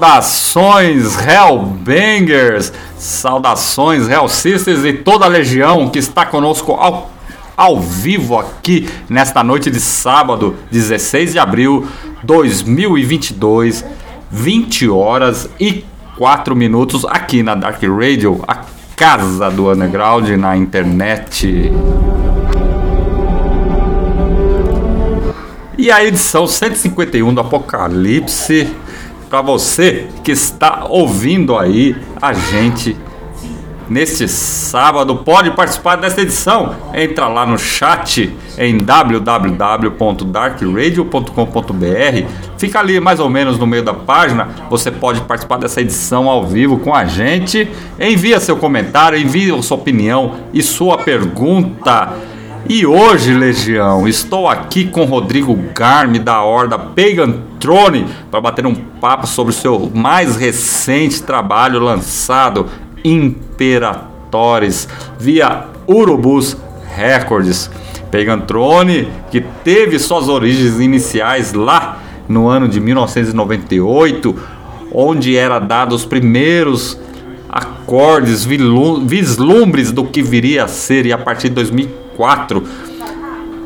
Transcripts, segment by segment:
Saudações Hellbangers, saudações Hell Sisters e toda a legião que está conosco ao, ao vivo aqui nesta noite de sábado, 16 de abril 2022, 20 horas e 4 minutos aqui na Dark Radio, a casa do underground na internet. E a edição 151 do Apocalipse para você que está ouvindo aí a gente neste sábado. Pode participar desta edição. Entra lá no chat em www.darkradio.com.br. Fica ali mais ou menos no meio da página. Você pode participar dessa edição ao vivo com a gente. Envia seu comentário, envia sua opinião e sua pergunta. E hoje, Legião, estou aqui com Rodrigo Garmi da Horda Pagan Throne para bater um papo sobre o seu mais recente trabalho lançado, Imperatores, via Urubus Records. Pagan Throne, que teve suas origens iniciais lá no ano de 1998, onde era dado os primeiros acordes, vislumbres do que viria a ser, e a partir de 2004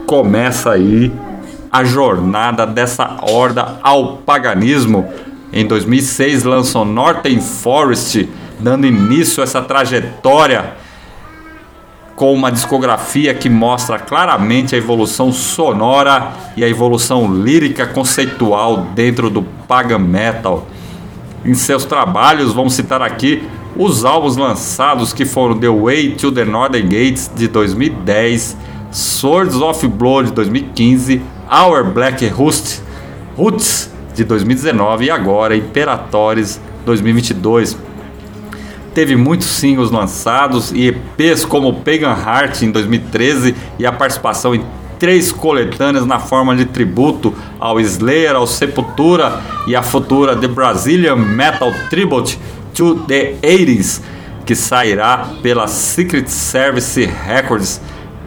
começa aí a jornada dessa horda ao paganismo. Em 2006 lançou Northern Forest, dando início a essa trajetória com uma discografia que mostra claramente a evolução sonora e a evolução lírica conceitual dentro do pagan metal. Em seus trabalhos, vamos citar aqui os álbuns lançados que foram The Way to the Northern Gates de 2010, Swords of Blood de 2015, Our Black Rust, Roots de 2019 e agora Imperatores 2022 teve muitos singles lançados e EPs como Pagan Heart em 2013 e a participação em três coletâneas na forma de tributo ao Slayer, ao Sepultura e à futura The Brazilian Metal Tribute to the 80s, que sairá pela Secret Service Records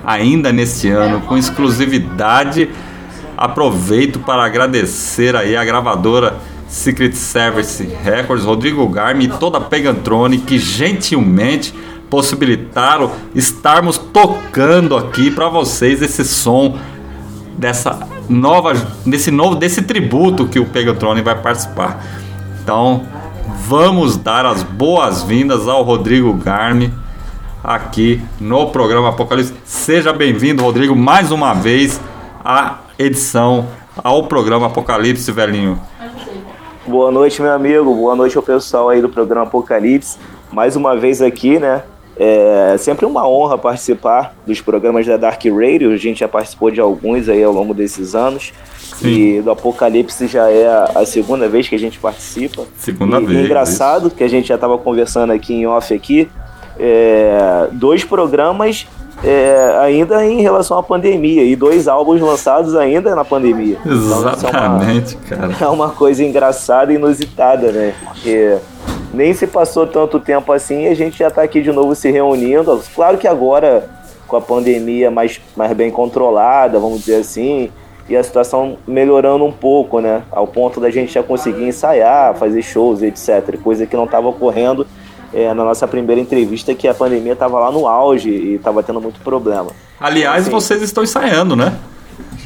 ainda neste ano com exclusividade. Aproveito para agradecer aí a gravadora Secret Service Records, Rodrigo Garmi e toda a Pegantrone que gentilmente possibilitaram estarmos tocando aqui para vocês esse som dessa nova desse novo desse tributo que o Pegantrone vai participar. Então, vamos dar as boas-vindas ao Rodrigo Garmi aqui no programa Apocalipse. Seja bem-vindo, Rodrigo, mais uma vez à edição ao programa Apocalipse, velhinho. Boa noite, meu amigo. Boa noite ao pessoal aí do programa Apocalipse. Mais uma vez aqui, né? É sempre uma honra participar dos programas da Dark Radio. A gente já participou de alguns aí ao longo desses anos. Sim. E do Apocalipse já é a segunda vez que a gente participa. Segunda e, vez. E engraçado que a gente já estava conversando aqui em off aqui. É, dois programas é, ainda em relação à pandemia e dois álbuns lançados ainda na pandemia. Exatamente, então, é uma, cara. É uma coisa engraçada e inusitada, né? Porque nem se passou tanto tempo assim e a gente já está aqui de novo se reunindo. Claro que agora, com a pandemia mais, mais bem controlada, vamos dizer assim, e a situação melhorando um pouco, né? Ao ponto da gente já conseguir ensaiar, fazer shows, etc. Coisa que não estava ocorrendo é, na nossa primeira entrevista que a pandemia estava lá no auge e estava tendo muito problema. Aliás, assim, vocês estão ensaiando, né?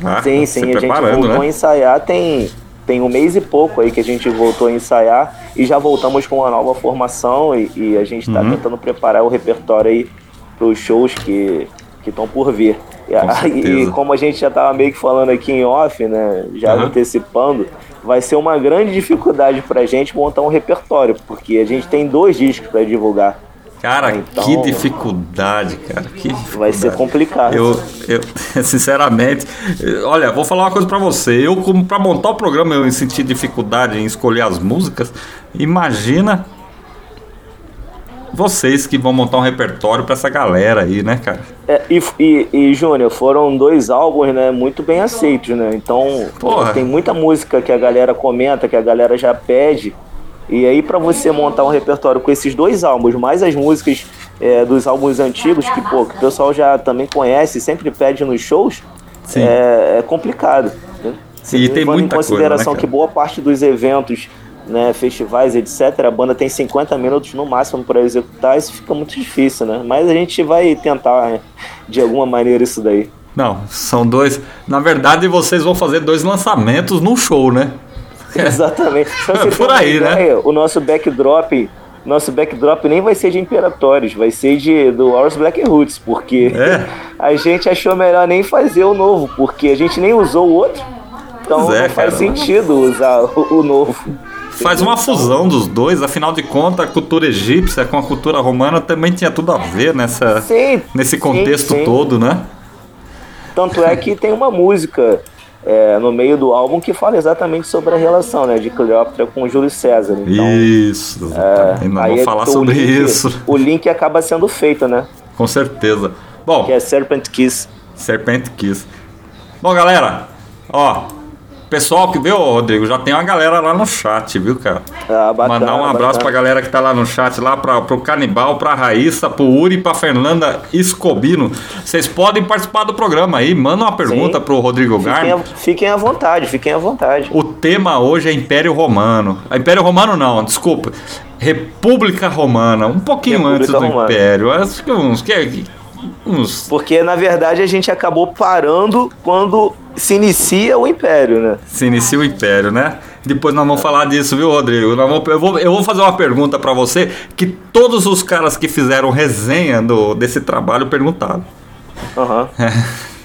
Já sim, sim, a gente voltou né? a ensaiar tem, tem um mês e pouco aí que a gente voltou a ensaiar e já voltamos com uma nova formação e, e a gente está uhum. tentando preparar o repertório aí para os shows que estão por vir. Com e, e como a gente já estava meio que falando aqui em off, né, já uhum. antecipando, vai ser uma grande dificuldade pra gente montar um repertório, porque a gente tem dois discos para divulgar. Cara, então, que dificuldade, cara. Que dificuldade. Vai ser complicado. Eu, eu, sinceramente, olha, vou falar uma coisa para você. Eu, como para montar o programa, eu senti dificuldade em escolher as músicas. Imagina vocês que vão montar um repertório para essa galera aí, né, cara? É, e, e, e Júnior, foram dois álbuns, né, muito bem aceitos, né? Então, Porra. tem muita música que a galera comenta, que a galera já pede. E aí, para você montar um repertório com esses dois álbuns, mais as músicas é, dos álbuns antigos, que, pô, que o pessoal já também conhece, sempre pede nos shows, é, é, complicado. Né? Se e tem muita em consideração coisa, né, que boa parte dos eventos né, festivais, etc., a banda tem 50 minutos no máximo para executar, isso fica muito difícil, né? Mas a gente vai tentar, né, de alguma maneira, isso daí. Não, são dois. Na verdade, vocês vão fazer dois lançamentos no show, né? Exatamente. É por aí, né? ideia, né? O nosso backdrop, nosso backdrop nem vai ser de Imperatórios, vai ser de do Hours Black Roots, porque é. a gente achou melhor nem fazer o novo, porque a gente nem usou o outro. Então é, não faz cara, sentido usar o, o novo. Faz uma fusão dos dois, afinal de contas, a cultura egípcia com a cultura romana também tinha tudo a ver nessa, sim, nesse contexto sim, todo, né? Tanto é que tem uma música é, no meio do álbum que fala exatamente sobre a relação né, de Cleópatra com Júlio César. Então, isso, é, não vou é falar sobre link, isso. O link acaba sendo feito, né? Com certeza. Bom, que é Serpent Kiss. Serpent Kiss. Bom, galera, ó, Pessoal que viu, Rodrigo, já tem uma galera lá no chat, viu, cara? Ah, bacana, Mandar um abraço bacana. pra galera que tá lá no chat, lá pra, pro Canibal, pra Raíssa, pro Uri, pra Fernanda Escobino. Vocês podem participar do programa aí, manda uma pergunta Sim. pro Rodrigo Garni. Fiquem à vontade, fiquem à vontade. O tema hoje é Império Romano. Império Romano não, desculpa. República Romana, um pouquinho República antes do Romana. Império. Acho que uns que uns... Porque na verdade a gente acabou parando quando se inicia o Império, né? Se inicia o Império, né? Depois nós vamos falar disso, viu, Rodrigo? Vamos, eu, vou, eu vou fazer uma pergunta para você que todos os caras que fizeram resenha do, desse trabalho perguntaram. Aham.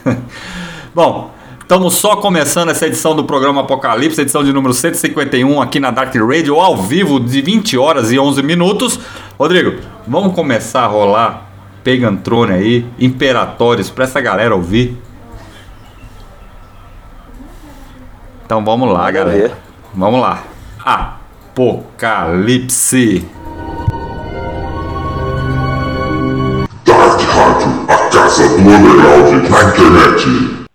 Uhum. Bom, Estamos só começando essa edição do programa Apocalipse, edição de número 151 aqui na Dark Radio, ao vivo, de 20 horas e 11 minutos. Rodrigo, vamos começar a rolar Pegantrone aí, Imperatórios, para essa galera ouvir. Então vamos lá, galera. Vamos lá. Apocalipse. Dark Radio, a casa do underground na internet.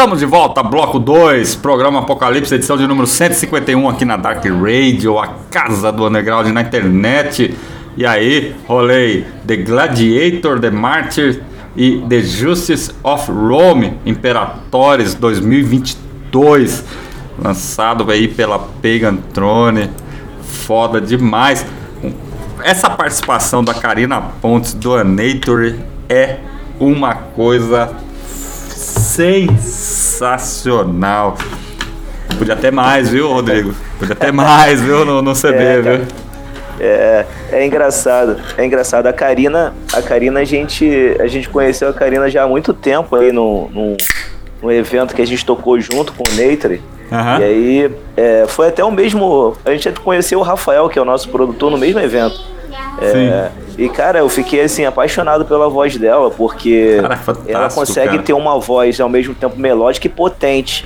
Estamos de volta, bloco 2, programa Apocalipse, edição de número 151 aqui na Dark Radio, a casa do underground na internet. E aí, rolei The Gladiator, The Martyr e The Justice of Rome, Imperatores 2022, lançado aí pela Pagan Throne. Foda demais. Essa participação da Karina Pontes do Anator é uma coisa sensacional. Podia ter mais, viu, Rodrigo? Podia ter mais, viu, no, no CD, É, viu? É, é engraçado, é engraçado. A Karina, a Karina a gente, a gente conheceu a Karina já há muito tempo aí no, no, no evento que a gente tocou junto com o Neitre. Aham. E aí é, foi até o mesmo. A gente conheceu o Rafael, que é o nosso produtor, no mesmo evento. É, e cara, eu fiquei assim apaixonado pela voz dela, porque é ela consegue cara. ter uma voz ao mesmo tempo melódica e potente.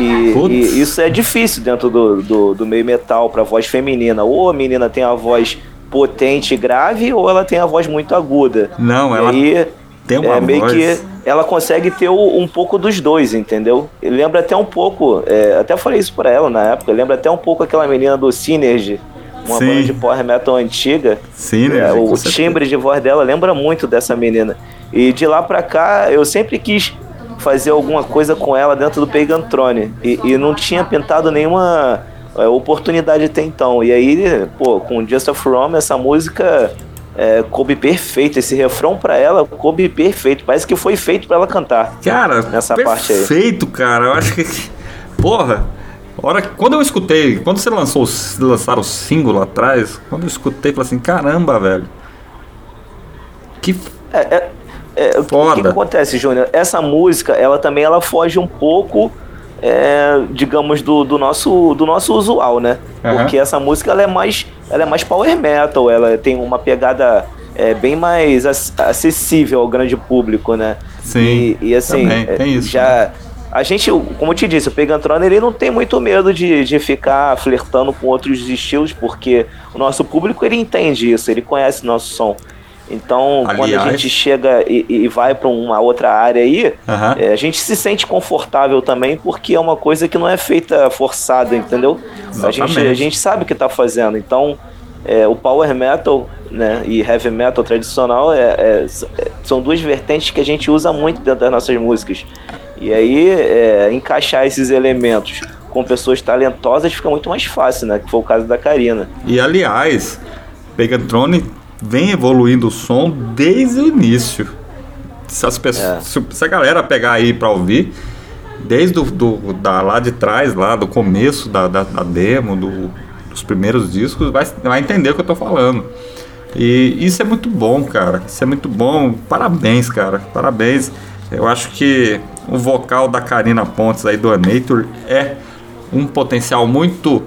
E, e isso é difícil dentro do, do, do meio metal para voz feminina. Ou a menina tem a voz potente e grave, ou ela tem a voz muito aguda. Não, E ela aí, tem uma é meio voz. que ela consegue ter o- um pouco dos dois, entendeu? Lembra até um pouco, é, até falei isso pra ela na época, lembra até um pouco aquela menina do Synergy, uma Sim. banda de power metal antiga. Sim, né? É, o certeza. timbre de voz dela lembra muito dessa menina. E de lá pra cá, eu sempre quis fazer alguma coisa com ela dentro do Pagan Throne. E, e não tinha pintado nenhuma é, oportunidade até então. E aí, pô, com Just of Rome, essa música é, coube perfeito. Esse refrão pra ela coube perfeito. Parece que foi feito pra ela cantar. Cara, nessa parte aí. perfeito, cara. Eu acho que. Porra! Hora quando eu escutei, quando você lançou, lançaram o single lá atrás, quando eu escutei, falei assim: caramba, velho. Que. É, é, é, o que- o que, Foda. que acontece, Júnior? Essa música, ela também ela foge um pouco, é, digamos, do, do, nosso, do nosso usual, né? Aham. Porque essa música ela é mais, ela é mais power metal, ela tem uma pegada é, bem mais ac- acessível ao grande público, né? Sim, E, e assim, também, tem isso, já a gente, como eu te disse, o Pegantrona ele não tem muito medo de, de ficar flertando com outros estilos, porque o nosso público ele entende isso, ele conhece nosso som. Então, quando a Aliás- gente chega e, e vai para uma outra área aí, é, a gente se sente confortável também, porque é uma coisa que não é feita forçada, entendeu? A gente, a gente sabe o que está fazendo. Então, é, o power metal né, e heavy metal tradicional é, é, são duas vertentes que a gente usa muito dentro das nossas músicas. E aí, é, encaixar esses elementos com pessoas talentosas fica muito mais fácil, né? Que foi o caso da Karina. E aliás, Pegatrone vem evoluindo o som desde o início. Se, as pessoas, É. se, se a galera pegar aí pra ouvir, desde o, do, da, lá de trás, lá do começo da, da, da demo, do- dos primeiros discos, vai, vai entender o que eu tô falando. E isso é muito bom, cara. Isso é muito bom. Parabéns, cara. Parabéns. Eu acho que o vocal da Karina Pontes aí do Anator é um potencial muito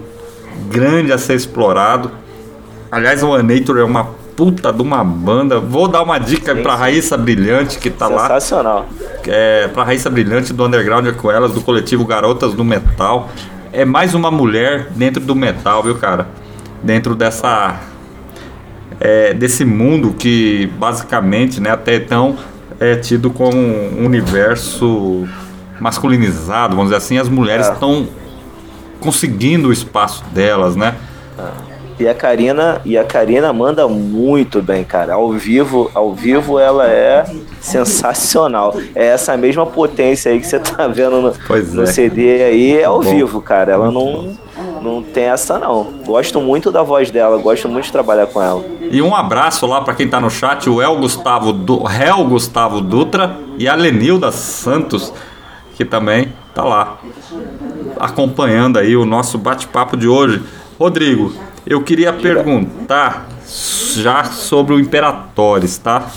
grande a ser explorado. Aliás, o Anator é uma puta de uma banda. Vou dar uma dica sim. Raíssa Brilhante, que tá lá. Sensacional. É, pra Raíssa Brilhante do Underground Elas, do coletivo Garotas do Metal. É mais uma mulher dentro do metal, viu, cara? Dentro dessa. é, desse mundo que basicamente, né, até então é tido como um universo masculinizado, vamos dizer assim, as mulheres É. estão conseguindo o espaço delas, né? E a Karina, e a Karina manda muito bem, cara. Ao vivo, ao vivo ela é sensacional. É essa mesma potência aí que você tá vendo no, no é. CD aí, é ao vivo, cara. Ela não não tem essa não. Gosto muito da voz dela, gosto muito de trabalhar com ela. E um abraço lá para quem tá no chat, o El Gustavo, du Hel Gustavo Dutra e a Lenilda Santos, que também tá lá acompanhando aí o nosso bate-papo de hoje. Rodrigo, eu queria perguntar já sobre o Imperatores, tá?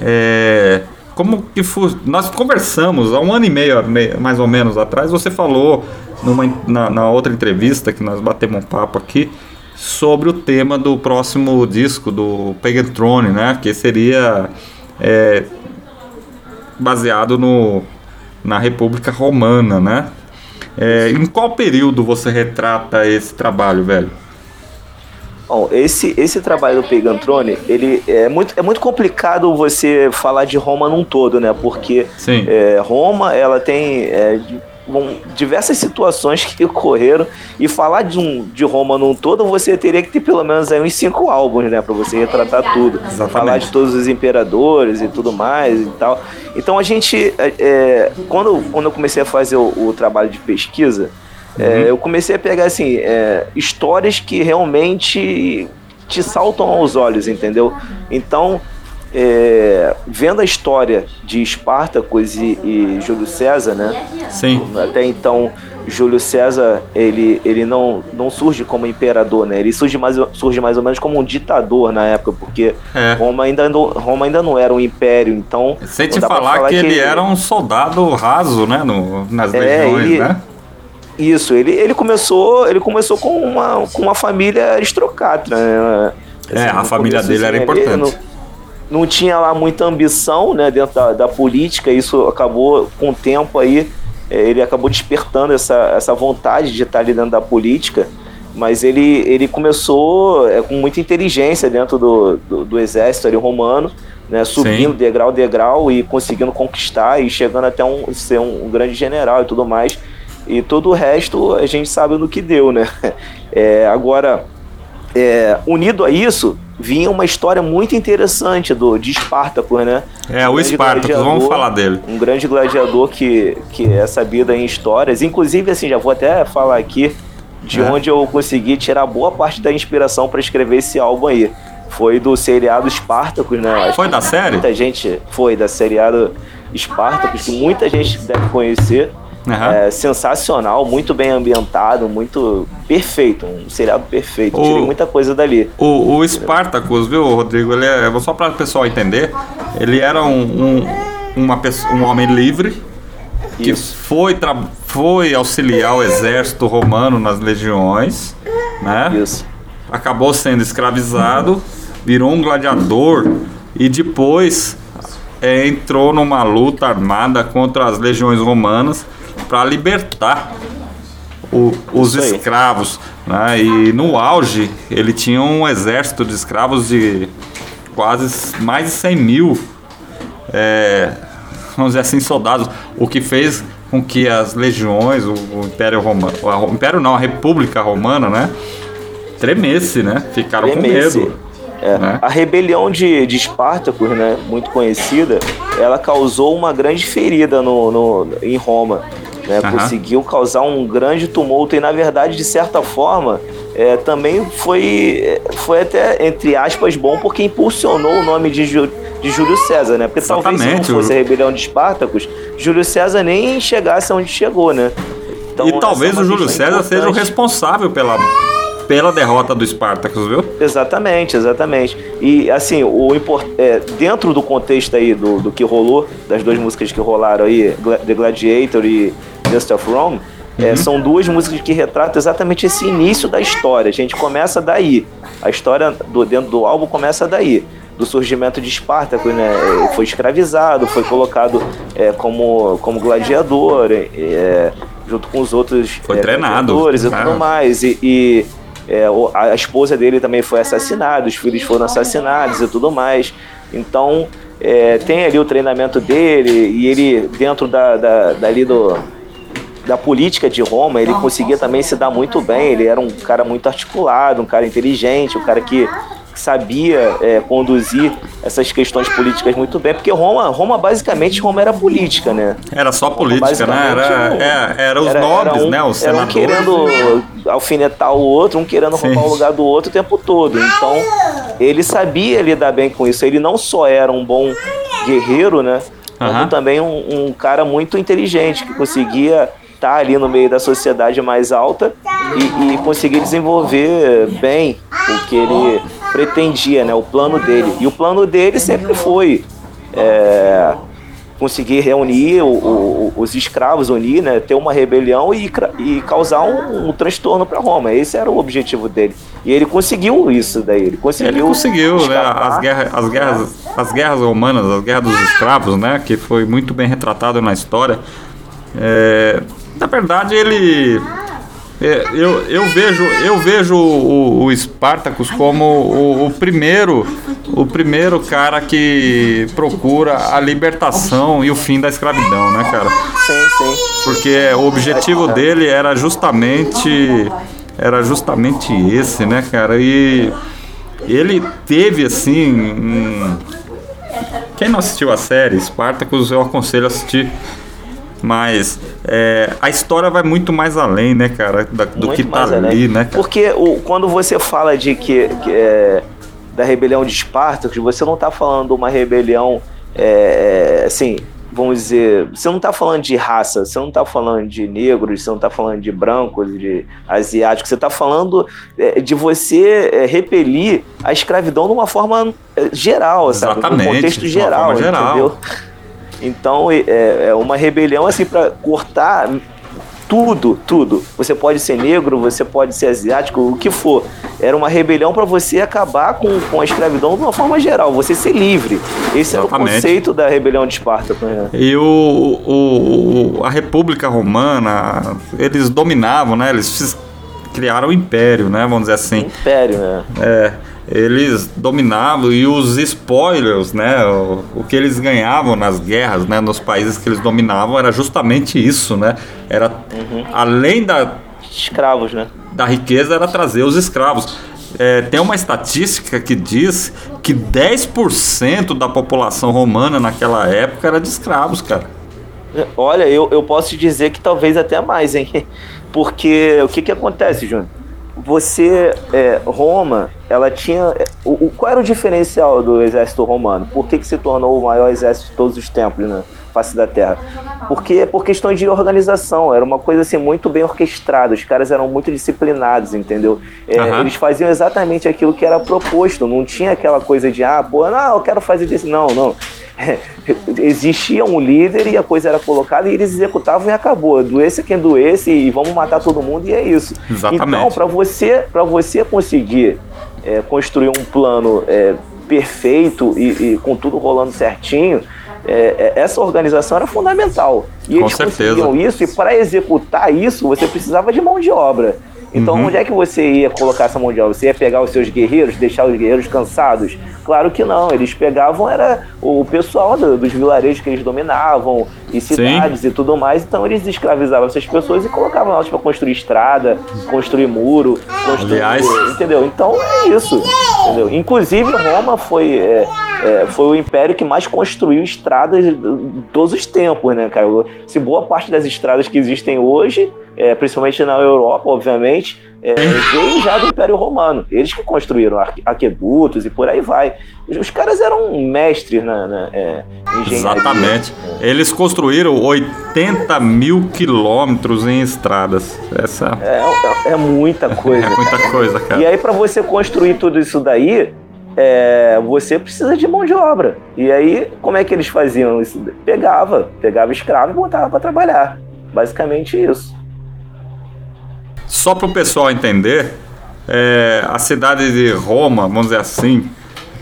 É, como que foi? Nós conversamos há um ano e meio, me- mais ou menos atrás. Você falou numa, na, na outra entrevista que nós batemos um papo aqui sobre o tema do próximo disco do Pagan Throne, né? Que seria é, baseado no, na República Romana, né? É, em qual período você retrata esse trabalho, velho? Bom, esse, esse trabalho do Pegantrone, ele é muito, é muito complicado você falar de Roma num todo, né? Porque é, Roma, ela tem é, bom, diversas situações que ocorreram e falar de, um, de Roma num todo, você teria que ter pelo menos aí uns cinco álbuns, né? Pra você retratar tudo. Exatamente. Falar de todos os imperadores e tudo mais e tal. Então a gente, é, é quando, quando eu comecei a fazer o, o trabalho de pesquisa, é, uhum. eu comecei a pegar assim é, histórias que realmente te saltam aos olhos, entendeu? Então, é, vendo a história de Espartacus e, e, Júlio César, né? Sim. Até então, Júlio César ele, ele não, não surge como imperador, né? Ele surge mais, surge mais ou menos como um ditador na época, porque é. Roma, ainda não, Roma ainda não era um império, então. Sem te falar, falar, que, ele, ele era um soldado raso, né? No, nas é, legiões, ele, né? Isso, ele, ele começou ele começou com uma, com uma família aristocrata, né? Assim, é, a família dele assim, era importante. Não, não, tinha lá muita ambição, né, dentro da, da política, isso acabou com o tempo aí, é, ele acabou despertando essa, essa vontade de estar ali dentro da política, mas ele, ele começou é, com muita inteligência dentro do, do, do exército ali, romano, né, subindo Sim. degrau degrau e conseguindo conquistar e chegando até um, ser um, um grande general e tudo mais. E todo o resto a gente sabe no que deu, né? É, agora, é, unido a isso, vinha uma história muito interessante do, de Espartacus, né? É, um o Espartacus, vamos falar dele. Um grande gladiador que, que é sabido em histórias. Inclusive, assim, já vou até falar aqui de é. onde eu consegui tirar boa parte da inspiração para escrever esse álbum aí. Foi do seriado Espartacus, né? Acho foi da série? Muita gente foi da seriado Espartacus, que muita gente deve conhecer. Uhum. É, sensacional, muito bem ambientado, muito perfeito, um seriado perfeito. O, Tirei muita coisa dali. O, o Spartacus, viu, Rodrigo? Ele é, só para o pessoal entender, ele era um, um, uma pessoa, um homem livre que foi, foi auxiliar o exército romano nas legiões, né? Isso. Acabou sendo escravizado, virou um gladiador e depois é, entrou numa luta armada contra as legiões romanas para libertar o, os escravos. Né? E no auge, ele tinha um exército de escravos de quase mais de 100 mil, é, vamos dizer assim, soldados, o que fez com que as legiões, o, o Império Romano, o Império não, a República Romana, né, tremesse, né, ficaram tremesse. com medo. É. Né? A rebelião de, de Espartacus, né, muito conhecida, ela causou uma grande ferida no, no em Roma. Né? Uhum. Conseguiu causar um grande tumulto e, na verdade, de certa forma, é, também foi, foi até, entre aspas, bom porque impulsionou o nome de, Ju, de Júlio César, né? Porque Exatamente. talvez se não fosse a rebelião de Espartacus, Júlio César nem chegasse onde chegou, né? Então, e talvez é o Júlio César importante. seja o responsável pela pela derrota do Spartacus, viu? Exatamente, exatamente. E assim, o. É, dentro do contexto aí do, do que rolou, das duas músicas que rolaram aí, The Gladiator e Just of Rome, é, uhum. são duas músicas que retratam exatamente esse início da história. A gente começa daí. A história do, dentro do álbum começa daí. Do surgimento de Espartaco, né? Ele foi escravizado, foi colocado é, como, como gladiador, é, junto com os outros foi treinado. e tudo ah. mais. E, e é, a esposa dele também foi assassinada, os filhos foram assassinados e tudo mais. Então, é, tem ali o treinamento dele e ele, dentro da, da, dali do, da política de Roma, ele conseguia também se dar muito bem. Ele era um cara muito articulado, um cara inteligente, um cara que sabia é, conduzir essas questões políticas muito bem, porque Roma, Roma basicamente Roma era política, né? Era só política, né? Era, era, é, era os era, nobres, era um, né? Os senadores. um querendo alfinetar o outro, um querendo Sim. roubar o lugar do outro o tempo todo. Então, ele sabia lidar bem com isso. Ele não só era um bom guerreiro, né? Como também um, um cara muito inteligente, que conseguia estar tá ali no meio da sociedade mais alta e, e conseguir desenvolver bem o que ele pretendia, né, o plano dele. E o plano dele sempre foi é, conseguir reunir o, o, os escravos, unir, né, ter uma rebelião e, e causar um, um transtorno para Roma. Esse era o objetivo dele. E ele conseguiu isso daí. Ele conseguiu. Ele conseguiu, né? As guerras, as guerras, as guerras romanas, as guerras dos escravos, né? Que foi muito bem retratado na história. É, na verdade, ele É, eu, eu vejo, eu vejo o, o Spartacus como o, o, primeiro o primeiro cara que procura a libertação e o fim da escravidão, né, cara? Sim, sim. Porque o objetivo dele era justamente era justamente esse, né, cara? E ele teve assim, um... quem não assistiu a série Spartacus, eu aconselho a assistir mas é, a história vai muito mais além, né, cara, da, do muito que tá ali, além. né? Cara? Porque o, quando você fala de que, que é, da rebelião de Espartacus, você não está falando de uma rebelião, é, assim, vamos dizer, você não está falando de raça, você não está falando de negros, você não está falando de brancos, de asiáticos, você está falando é, de você é, repelir a escravidão de uma forma é, geral, sabe? Exatamente, no contexto geral, geral. entendeu? Então é, é uma rebelião assim para cortar tudo, tudo. Você pode ser negro, você pode ser asiático, o que for. Era uma rebelião para você acabar com, com a escravidão de uma forma geral, você ser livre. Esse Exatamente. era o conceito da rebelião de Esparta. Né? E o, o, a República Romana, eles dominavam, né? Eles criaram o império, né? Vamos dizer assim. Império, né? É eles dominavam e os spoilers, né, o, o, que eles ganhavam nas guerras, né, nos países que eles dominavam era justamente isso, né? Era uhum. além da escravos, né? Da riqueza era trazer os escravos. É, tem uma estatística que diz que 10% da população romana naquela época era de escravos, cara. Olha, eu, eu posso te dizer que talvez até mais, hein? Porque o que que acontece, Júnior? Você é, Roma ela tinha o, o, qual era o diferencial do exército romano? Por que, que se tornou o maior exército de todos os tempos na face da terra porque por questões de organização era uma coisa assim muito bem orquestrada os caras eram muito disciplinados entendeu é, uhum. eles faziam exatamente aquilo que era proposto não tinha aquela coisa de ah pô não eu quero fazer isso não não existia um líder e a coisa era colocada e eles executavam e acabou. Doesse quem doesse e vamos matar todo mundo e é isso. Exatamente. Então, para você, você conseguir é, construir um plano é, perfeito e, e, com tudo rolando certinho, é, é essa organização era fundamental. E com eles certeza. conseguiam isso e para executar isso você precisava de mão de obra. Então, uhum. onde é que você ia colocar essa mão de obra? Você ia pegar os seus guerreiros, deixar os guerreiros cansados? Claro que não. Eles pegavam era o pessoal do, dos vilarejos que eles dominavam e cidades Sim. e tudo mais. Então, eles escravizavam essas pessoas e colocavam elas para construir estrada, construir muro, construir, Aliás, entendeu? Então é isso. Entendeu? Inclusive, Roma foi é, é, foi o império que mais construiu estradas de todos os tempos, né, cara? Se boa parte das estradas que existem hoje é, principalmente na Europa, obviamente, é, veio já do Império Romano. Eles que construíram aquedutos e por aí vai. Os caras eram mestres na, na é, engenharia. Exatamente. Eles construíram 80 mil quilômetros em estradas. Essa... É, é, é muita coisa. é muita coisa, cara. E aí, para você construir tudo isso daí, é, você precisa de mão de obra. E aí, como é que eles faziam isso? Pegava, pegava escravo e botava para trabalhar. Basicamente isso. Só para o pessoal entender, é, a cidade de Roma, vamos dizer assim,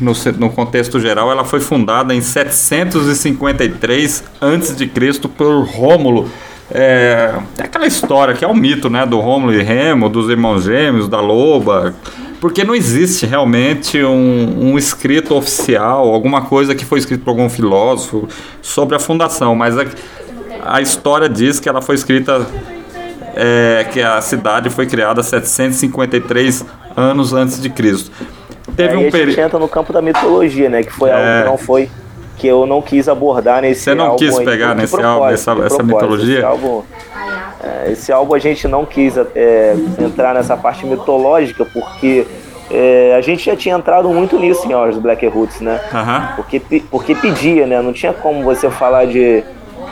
no, no, contexto geral, ela foi fundada em 753 a.C. por Rômulo. É, é, aquela história que é um mito né, do Rômulo e Remo, dos irmãos gêmeos, da loba, porque não existe realmente um, um, escrito oficial, alguma coisa que foi escrito por algum filósofo sobre a fundação, mas a, a história diz que ela foi escrita é, que a cidade foi criada 753 anos antes de Cristo. Teve Aí um período. entra no campo da mitologia, né? Que foi é... algo que não foi que eu não quis abordar nesse Você não quis pegar aí, nesse álbum essa, essa mitologia? Esse álbum, é, esse álbum a gente não quis é, entrar nessa parte mitológica porque é, a gente já tinha entrado muito nisso em Horas do Black Roots, né? Uhum. Porque, porque pedia, né? Não tinha como você falar de,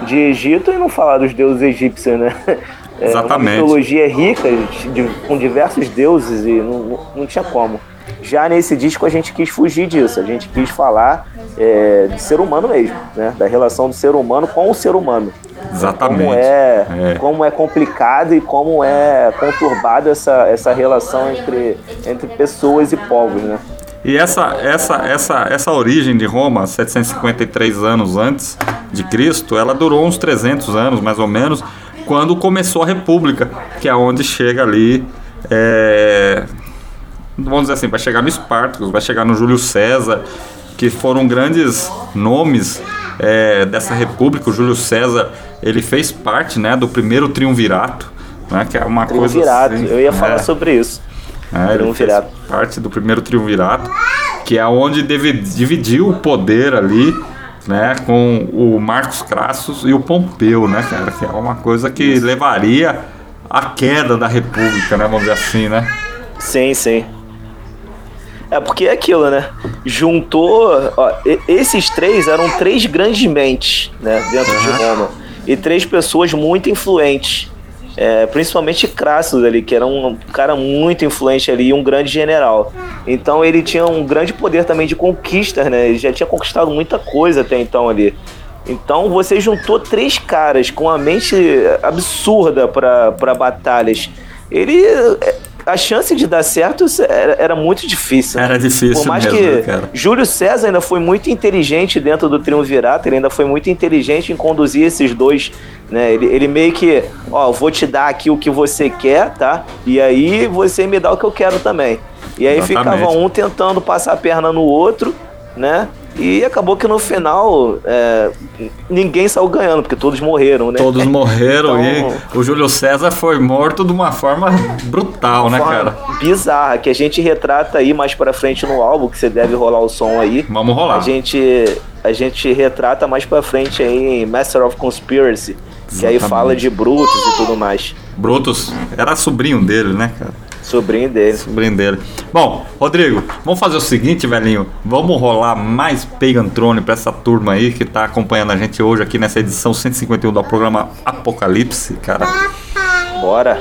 de Egito e não falar dos deuses egípcios, né? É, Exatamente. Uma mitologia rica, de, com diversos deuses, e não, não tinha como. Já nesse disco a gente quis fugir disso, a gente quis falar é, de ser humano mesmo, né? da relação do ser humano com o ser humano. Exatamente. Como é, é. Como é complicado e como é conturbada essa, essa relação entre, entre pessoas e povos. Né? E essa, essa, essa, essa origem de Roma, 753 anos antes de Cristo, ela durou uns 300 anos mais ou menos, quando começou a República, que é onde chega ali. É, vamos dizer assim, vai chegar no Espartacus, vai chegar no Júlio César, que foram grandes nomes é, dessa república. O Júlio César ele fez parte né, do primeiro triunvirato, né, que é uma coisa assim, eu ia falar é, sobre isso. É, triunvirato. parte do primeiro triunvirato, que é onde deve, dividiu o poder ali né, com o Marcos Crassus e o Pompeu, né, cara, que é uma coisa que levaria à queda da República, né, vamos dizer assim, né? Sim, sim. É porque é aquilo, né? Juntou. Ó, esses três eram três grandes mentes, né? Dentro uhum. de Roma. E três pessoas muito influentes. É, principalmente Crassus ali, que era um cara muito influente ali e um grande general. Então ele tinha um grande poder também de conquistas, né? Ele já tinha conquistado muita coisa até então ali. Então você juntou três caras com a mente absurda para batalhas. Ele a chance de dar certo era, era muito difícil. Era difícil Por mais mesmo, que cara. Júlio César ainda foi muito inteligente dentro do triunvirato, ele ainda foi muito inteligente em conduzir esses dois, né? Ele, ele meio que, ó, vou te dar aqui o que você quer, tá? E aí você me dá o que eu quero também. E aí Exatamente. ficava um tentando passar a perna no outro, né? E acabou que no final é, ninguém saiu ganhando, porque todos morreram, né? Todos morreram então, e o Júlio César foi morto de uma forma brutal, né, cara? Bizarra, que a gente retrata aí mais pra frente no álbum, que você deve rolar o som aí. Vamos rolar. A gente, a gente retrata mais pra frente aí em Master of Conspiracy, que Exatamente. aí fala de Brutus e tudo mais. Brutus era sobrinho dele, né, cara? Sobrinho dele. Sobrinho dele. Bom, Rodrigo, vamos fazer o seguinte, velhinho. Vamos rolar mais Pagan Throne pra essa turma aí que tá acompanhando a gente hoje aqui nessa edição 151 do programa Apocalipse, cara. Bora.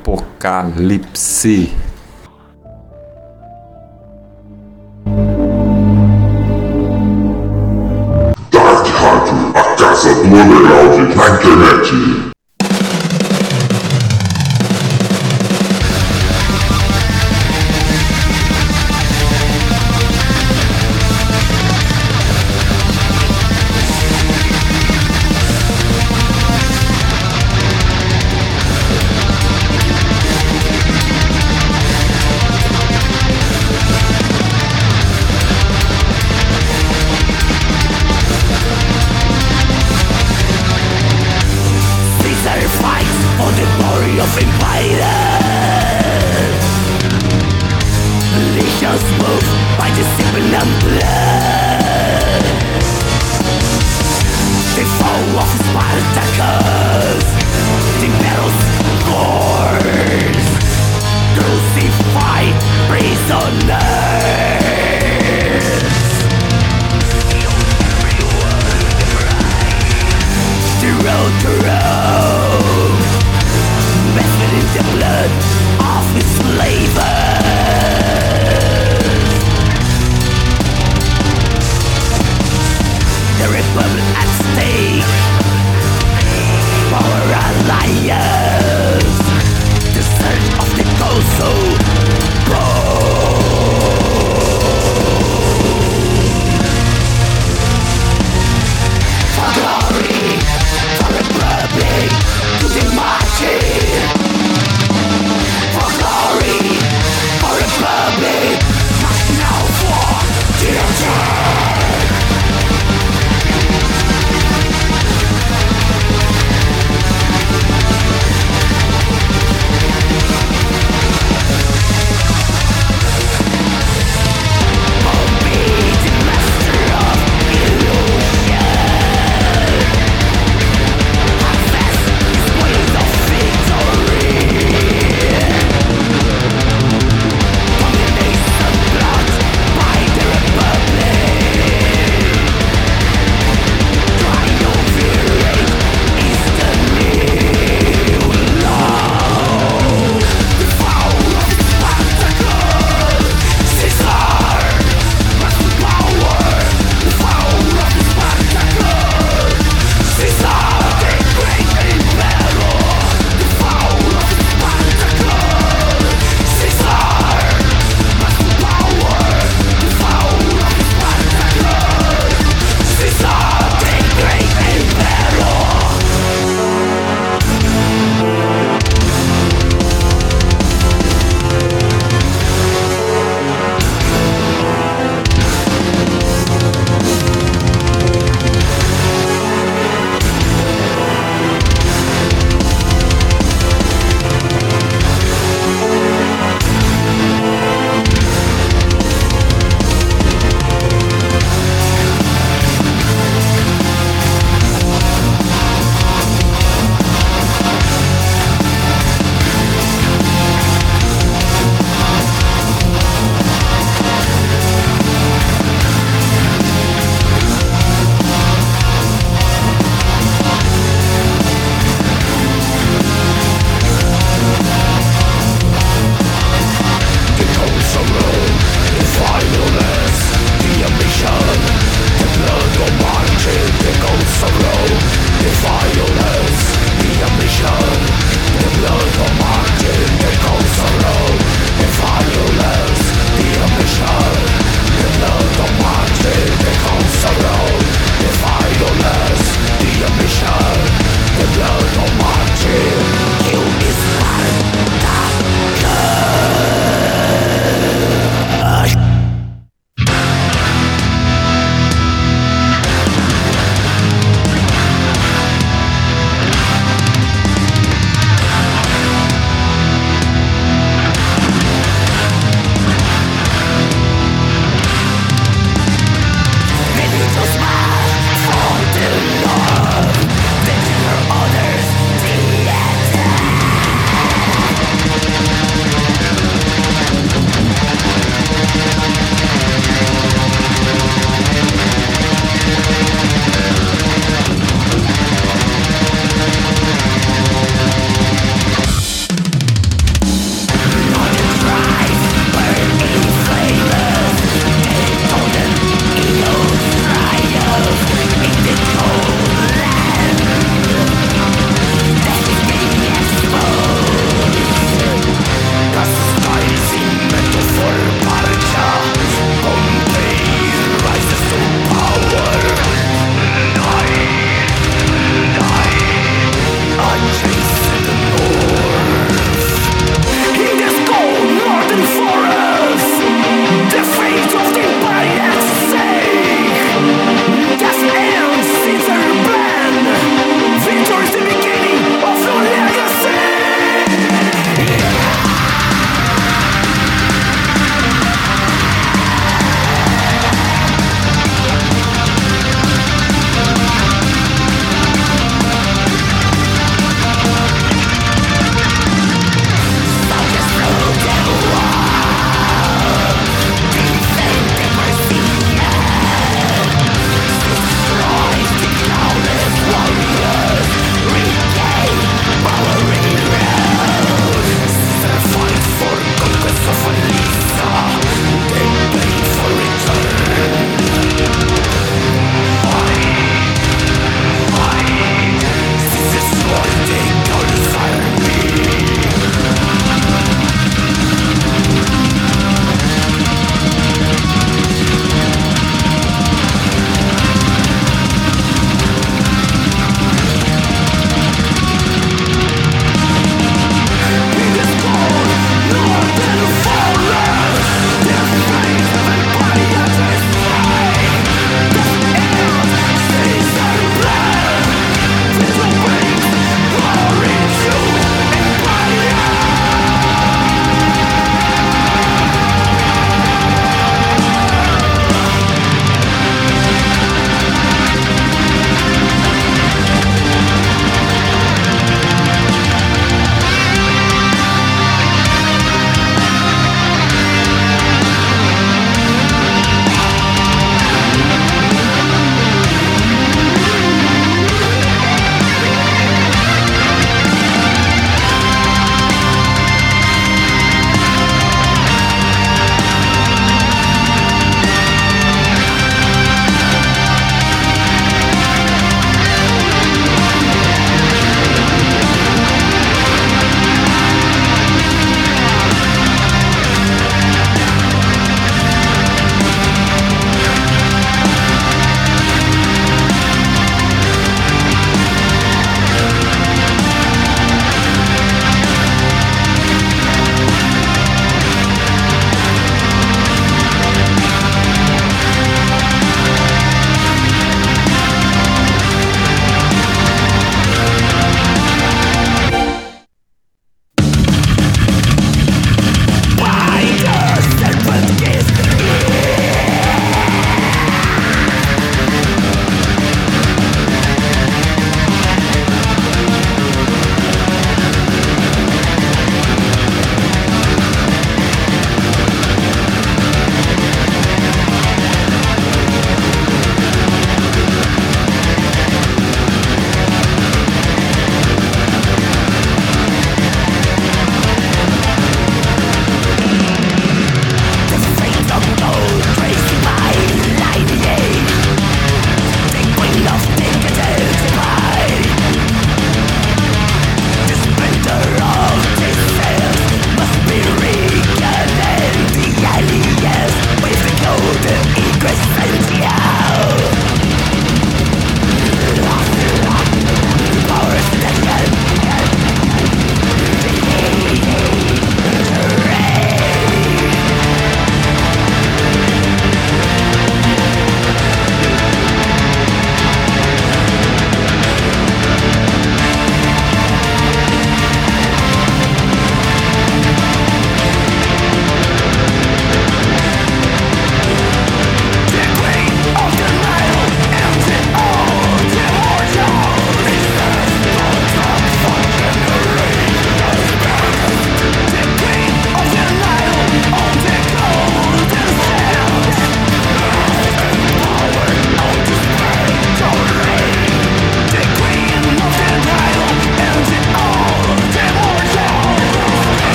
Apocalipse. Dark Rádio, a casa do underground na internet.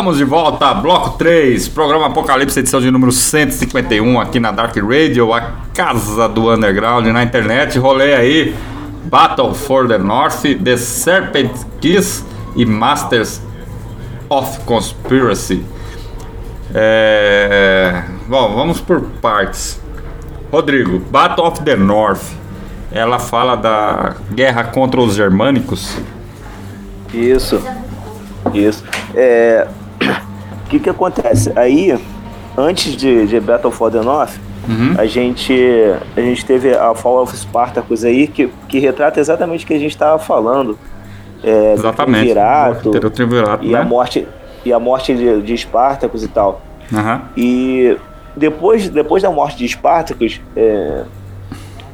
Estamos de volta, bloco 3, programa Apocalipse, edição de número 151 aqui na Dark Radio, a casa do underground na internet. Rolei aí Battle for the North, The Serpent Kiss e Masters of Conspiracy. É... Bom, vamos por partes. Rodrigo, Battle of the North, ela fala da guerra contra os germânicos. Isso. Isso. É, que que acontece? Aí, antes de, de Battle for the North, Uhum. a gente a gente teve a Fall of Spartacus aí, que, que retrata exatamente o que a gente estava falando. É, Exatamente. triunvirato Ter o triunvirato, e né? a morte e a morte de, de Spartacus e tal. Aham. E depois, depois da morte de Espartacus, é,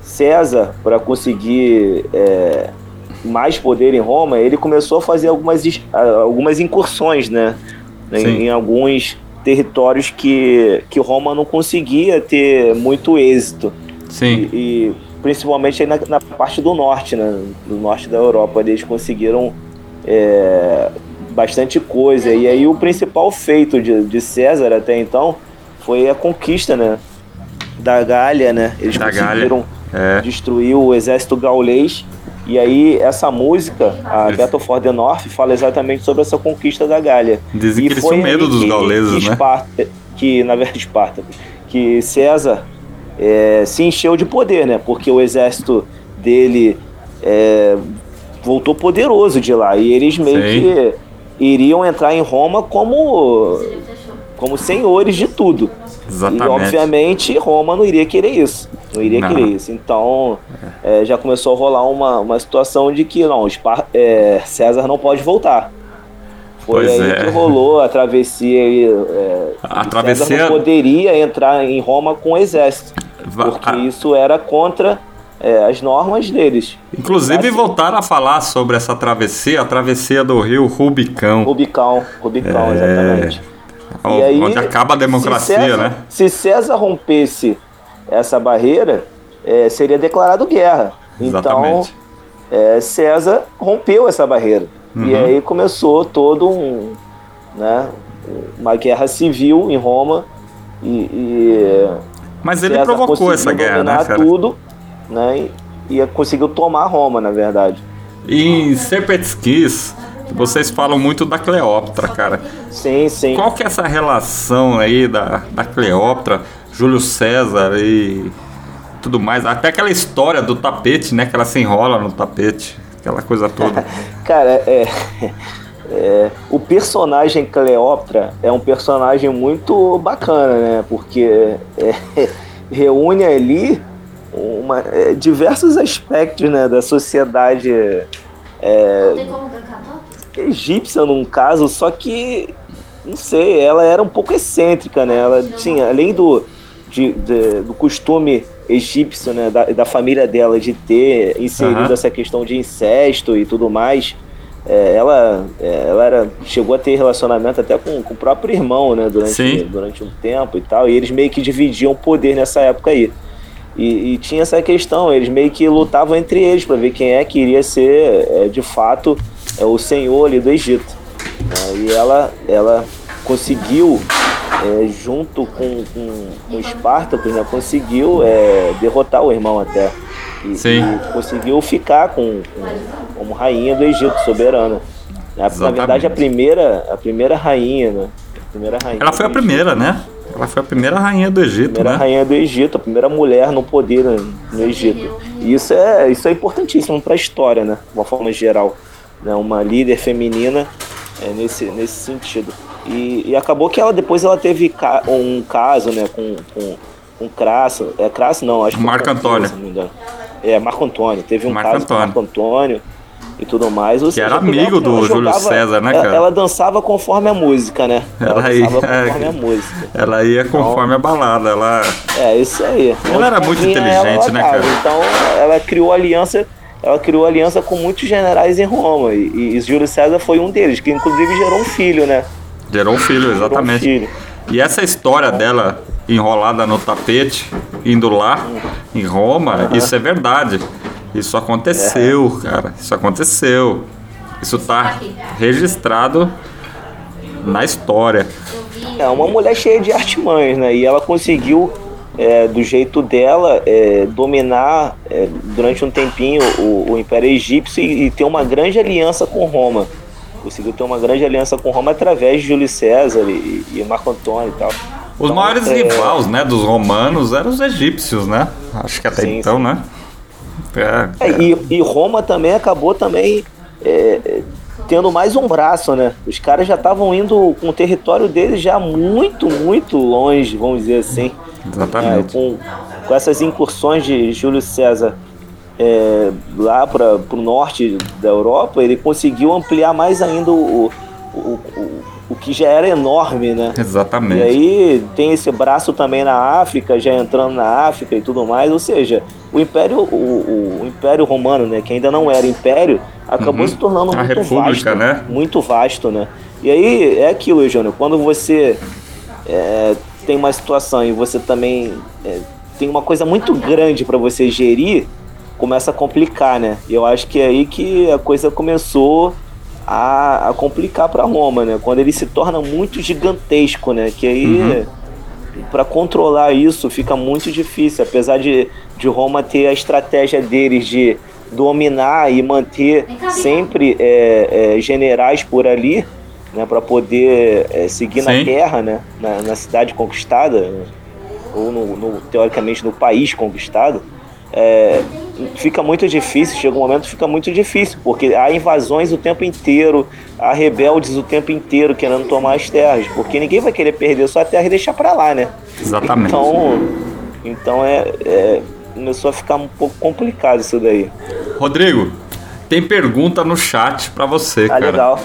César, para conseguir é, mais poder em Roma, ele começou a fazer algumas, algumas incursões né, Em, alguns territórios que, que Roma não conseguia ter muito êxito. Sim. E, e principalmente aí na, na parte do norte, né, do norte da Europa, eles conseguiram é, bastante coisa. E aí o principal feito de, de César até então foi a conquista né, da Gália. Né? Eles Da conseguiram é. destruir o exército gaulês. E aí essa música, a Battle for the North, fala exatamente sobre essa conquista da Gália. Dizem E que eles tinham medo dos gauleses, que né? Esparta- que na verdade Esparta, que César é, se encheu de poder, né? Porque o exército dele é, voltou poderoso de lá e eles meio que iriam entrar em Roma como como senhores de tudo. Exatamente. E obviamente Roma não iria querer isso. Não iria Não. querer isso. Então é, já começou a rolar uma, uma situação de que não, Espar- é, César não pode voltar. Foi Pois aí é. que rolou a travessia. É, A César travessia- não poderia entrar em Roma com o exército. Porque a- isso era contra é, as normas deles. Inclusive Assim, voltaram a falar sobre essa travessia, a travessia do rio Rubicão, Rubicão, Rubicão, É. exatamente. o- aí, onde acaba a democracia, se César, né? Se César rompesse essa barreira, é, seria declarado guerra. Então, é, César rompeu essa barreira. E Uhum. aí começou todo um, né, uma guerra civil em Roma. E, e Mas ele César provocou essa guerra, né, cara? tudo, né, e, e conseguiu tomar Roma, na verdade. E em Serpent's Kiss, vocês falam muito da Cleópatra, cara. Sim, sim. Qual que é essa relação aí da, da Cleópatra, Júlio César e tudo mais? Até aquela história do tapete, né? Que ela se enrola no tapete, aquela coisa toda. Cara, é, é, o personagem Cleópatra é um personagem muito bacana, né? Porque é, reúne ali uma, é, diversos aspectos né, da sociedade Tem como cantar? egípcia, num caso, só que, não sei, ela era um pouco excêntrica, né? Ela tinha, além do, de- de- do costume egípcio, né, da, da família dela de ter inserido Aham. essa questão de incesto e tudo mais, é, ela, é, ela era, chegou a ter relacionamento até com, com o próprio irmão, né, durante, Sim. durante um tempo e tal, e eles meio que dividiam o poder nessa época aí. E, e tinha essa questão, eles meio que lutavam entre eles para ver quem é que iria ser, é, de fato, é, o senhor ali do Egito. né? E ela, ela conseguiu, é, junto com, com, com Espartacus, né, conseguiu é, derrotar o irmão até. E, e conseguiu ficar com, com- como rainha do Egito, soberana. Na, na verdade, a primeira, a primeira rainha, né? Primeira rainha Ela foi a Egito. primeira, né? Ela foi a primeira rainha do Egito, primeira né? rainha do Egito, a primeira mulher no poder né, no Egito. E isso é, isso é importantíssimo para a história, né? De uma forma geral. Né? Uma líder feminina é, nesse, nesse sentido. E, e acabou que ela depois ela teve ca- um caso né, com, com, com Crasso. É Crasso não, acho que foi Marco Antônio. engano. É, Marco Antônio. Teve um Marco caso Antônio. com Marco Antônio e tudo mais. Ou Que era Cleópatra, amigo do ela Júlio jogava- César, né, ela- cara? Ela dançava conforme a música, né? Ela Ela ia- dançava conforme é, a música. Ela ia conforme a balada, ela... É, isso aí. Ela era muito inteligente, ela né, cara? Então ela criou aliança, ela criou aliança com muitos generais em Roma. E, e Júlio César foi um deles, que inclusive gerou um filho, né? Gerou um filho, Gerou um exatamente. filho. E essa história dela enrolada no tapete, indo lá em Roma, isso é verdade. Isso aconteceu, cara. Isso aconteceu. Isso tá registrado na história. É uma mulher cheia de artimanhas, né? E ela conseguiu, é, do jeito dela, é, dominar é, durante um tempinho o, o Império Egípcio e, e, ter uma grande aliança com Roma. Conseguiu ter uma grande aliança com Roma através de Júlio César e, e Marco Antônio e tal. Os então, maiores é... rivais, né, dos romanos eram os egípcios, né? Acho que até sim, então, sim. né? É, é. E, e, Roma também acabou também é, tendo mais um braço, né? Os caras já estavam indo com o território deles já muito, muito longe, vamos dizer assim. Exatamente. com, com essas incursões de Júlio César é, lá para o norte da Europa, ele conseguiu ampliar mais ainda o, o, o, o, que já era enorme, né? Exatamente. E aí tem esse braço também na África, já entrando na África e tudo mais, ou seja, o Império, o, o Império Romano, né, que ainda não era Império, acabou uhum. se tornando A muito República, vasto. Né? Muito vasto, né? E aí é aquilo, Eugênio, quando você é, tem uma situação e você também é, tem uma coisa muito grande para você gerir, começa a complicar, né? E eu acho que é aí que a coisa começou a, a complicar para Roma, né? Quando ele se torna muito gigantesco, né? Que aí uhum. para controlar isso fica muito difícil, apesar de, de Roma ter a estratégia deles de dominar e manter sempre é, é, generais por ali, né? Para poder é, seguir Sim. na terra, né? Na, na cidade conquistada ou no, no, teoricamente no país conquistado é, fica muito difícil, chega um momento fica muito difícil, porque há invasões o tempo inteiro, há rebeldes o tempo inteiro querendo tomar as terras, porque ninguém vai querer perder sua terra e deixar para lá, né? Exatamente. Então, então é, é, começou a ficar um pouco complicado isso daí. Rodrigo, tem pergunta no chat para você, ah, cara. Legal.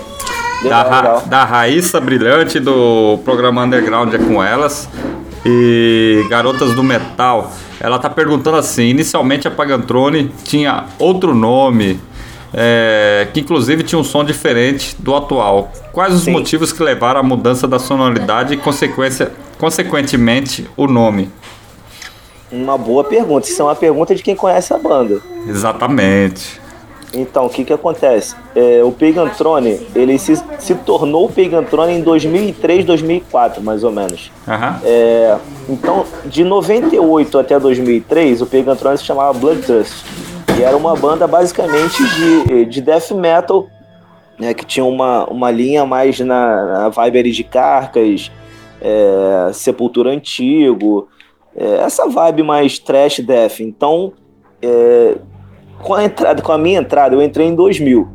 Legal, da, legal. da Raíssa Brilhante do programa Underground é com elas e Garotas do Metal. Ela tá perguntando assim: inicialmente a Pagantrone tinha outro nome, é, que inclusive tinha um som diferente do atual. Quais os Sim. motivos que levaram à mudança da sonoridade e, consequência, consequentemente, o nome? Uma boa pergunta. Isso é uma pergunta de quem conhece a banda. Exatamente. Então, o que que acontece? É, o Pagan Throne, ele se, se tornou Throne em 2003, 2004, mais ou menos. Uhum. É, então, de 98 até 2003, o Pagan Throne se chamava Blood Trust. E era uma banda basicamente de, de death metal, né, que tinha uma, uma linha mais na, na vibe de Carcas, é, Sepultura Antigo, é, essa vibe mais trash death. Então, é, com a entrada, com a minha entrada, eu entrei em 2000.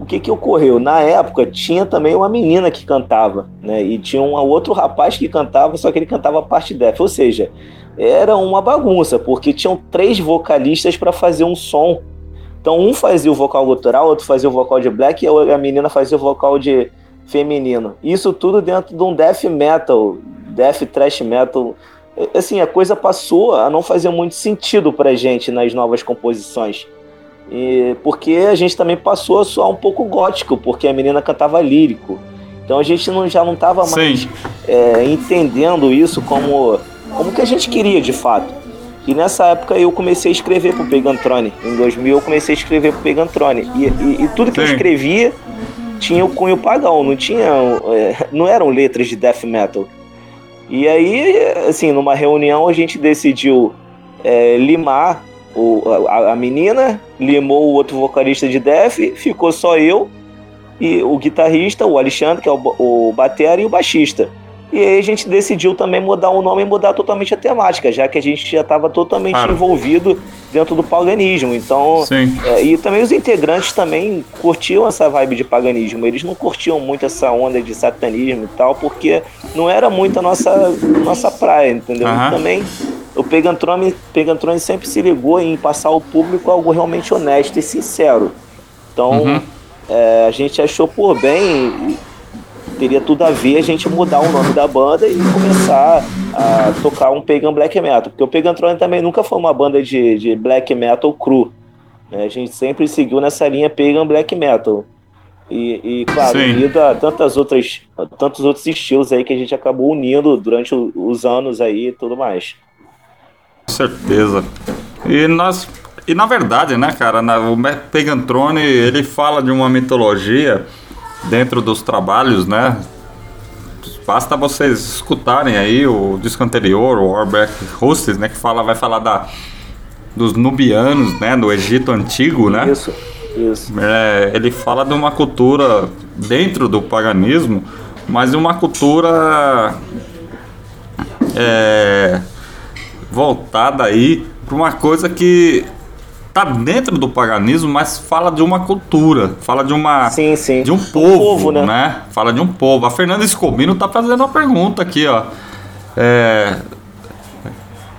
O que que ocorreu? Na época tinha também uma menina que cantava, né? E tinha um outro rapaz que cantava, só que ele cantava parte def, ou seja, era uma bagunça, porque tinham três vocalistas para fazer um som. Então um fazia o vocal gutural, outro fazia o vocal de black e a menina fazia o vocal de feminino. Isso tudo dentro de um death metal, death thrash metal assim, a coisa passou a não fazer muito sentido pra gente nas novas composições. E, porque a gente também passou a soar um pouco gótico, porque a menina cantava lírico. Então a gente não, já não estava mais é, entendendo isso como, como que a gente queria de fato. E nessa época eu comecei a escrever pro Pegantrone. Em 2000 eu comecei a escrever pro Pegantrone. E, e, e tudo que Sim. eu escrevia tinha o cunho pagão, não tinha, é, não eram letras de death metal. E aí, assim, numa reunião a gente decidiu é, limar o, a, a, menina, limou o outro vocalista de Def, ficou só eu e o guitarrista, o Alexandre, que é o, o batera, e o baixista. E aí a gente decidiu também mudar o nome e mudar totalmente a temática, já que a gente já estava totalmente claro. envolvido dentro do paganismo. Então, é, e também os integrantes também curtiam essa vibe de paganismo. Eles não curtiam muito essa onda de satanismo e tal, porque não era muito a nossa, nossa praia, entendeu? Uhum. E também o Pegantrone, Pegantrone sempre se ligou em passar ao público algo realmente honesto e sincero. Então, uhum. é, a gente achou por bem teria tudo a ver a gente mudar o nome da banda e começar a tocar um Pagan Black Metal. Porque o Pagan Throne também nunca foi uma banda de, de Black Metal cru. Né? A gente sempre seguiu nessa linha Pagan Black Metal. E, e claro, Sim. unido a tantas outras, tantos outros estilos aí que a gente acabou unindo durante os anos aí e tudo mais. Com certeza. E nós e na verdade, né, cara, na, o Pagan Throne, ele fala de uma mitologia dentro dos trabalhos, né? basta vocês escutarem aí o disco anterior, o Warback Hostess, né? Que fala, vai falar da, dos nubianos, né? Do Egito Antigo, né? Isso, isso. É, ele fala de uma cultura dentro do paganismo, mas de uma cultura é, voltada aí para uma coisa que tá dentro do paganismo, mas fala de uma cultura, fala de uma Sim, sim. de um Um povo, povo, né? né? Fala de um povo. A Fernanda Escobino tá fazendo uma pergunta aqui, ó. É,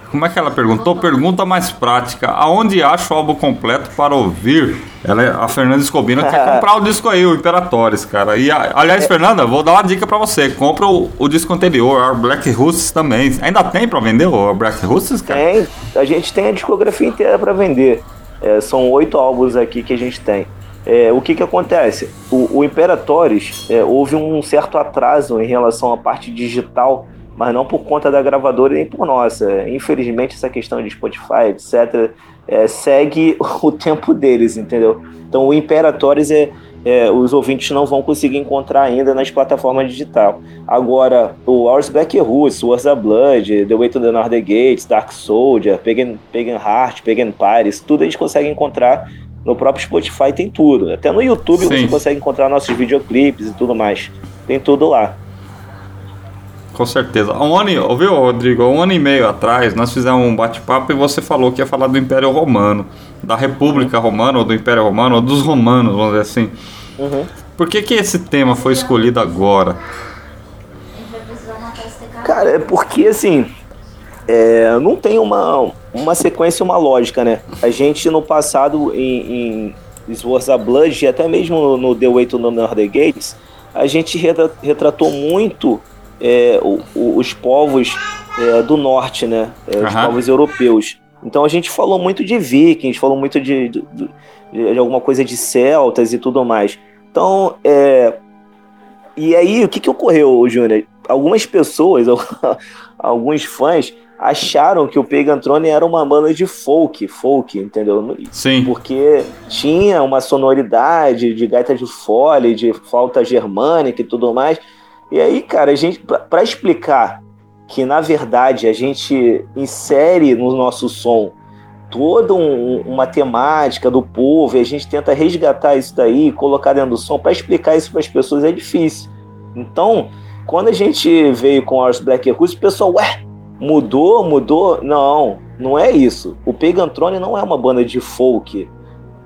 como é que ela perguntou? Pergunta mais prática. Aonde acho o álbum completo para ouvir? Ela, é- a Fernanda Escobino quer comprar o disco aí, o Imperatores, cara. E, a- aliás, Fernanda, vou dar uma dica pra você. Compra o, o disco anterior, o Black Russes também. Ainda tem pra vender o Black Russes, cara? Tem, a gente tem a discografia inteira para vender. É, são oito álbuns aqui que a gente tem. É, o que que acontece? O, o Imperatores, é, houve um certo atraso em relação à parte digital, mas não por conta da gravadora nem por nossa. Infelizmente, essa questão de Spotify, etc., é, segue o tempo deles, entendeu? Então, o Imperatores é, é, os ouvintes não vão conseguir encontrar ainda nas plataformas digital. Agora, o Hours Black Roots, Wars of Blood, The Way to the Northern Gates, Dark Soldier, Pagan, Pagan Heart, Pagan Pirates, tudo a gente consegue encontrar no próprio Spotify, tem tudo. Até no YouTube Sim. você consegue encontrar nossos videoclipes e tudo mais. Tem tudo lá. Com certeza. Há Um ano, ouviu, Rodrigo? Há Um ano e meio atrás, nós fizemos um bate-papo e você falou que ia falar do Império Romano, da República Romana, ou do Império Romano, ou dos romanos, vamos dizer assim. Uhum. Por que, que esse tema foi escolhido agora? A gente vai precisar matar esse cara. Cara, é porque assim. é, não tem uma, uma sequência, uma lógica, né? A gente no passado, em, em Swords of Blood, e até mesmo no, The Way to the Northern Gates, a gente retra- retratou muito é, o- o- os povos é, do norte, né? É, os Aham. povos europeus. Então a gente falou muito de vikings, falou muito de, de, de- de alguma coisa de celtas e tudo mais. Então, é, e aí, o que, que ocorreu, Júnior? Algumas pessoas, alguns fãs, acharam que o Pagan Throne era uma banda de folk, folk, entendeu? Sim. Porque tinha uma sonoridade de gaita de fole, de flauta germânica e tudo mais. E aí, cara, a gente, pra explicar que na verdade a gente insere no nosso som toda um- uma temática do povo e a gente tenta resgatar isso daí, colocar dentro do som, para explicar isso para as pessoas é difícil. Então, quando a gente veio com Ars Black Roots, o pessoal, ué, mudou, mudou? Não, não é isso. O Pagan Throne não é uma banda de folk,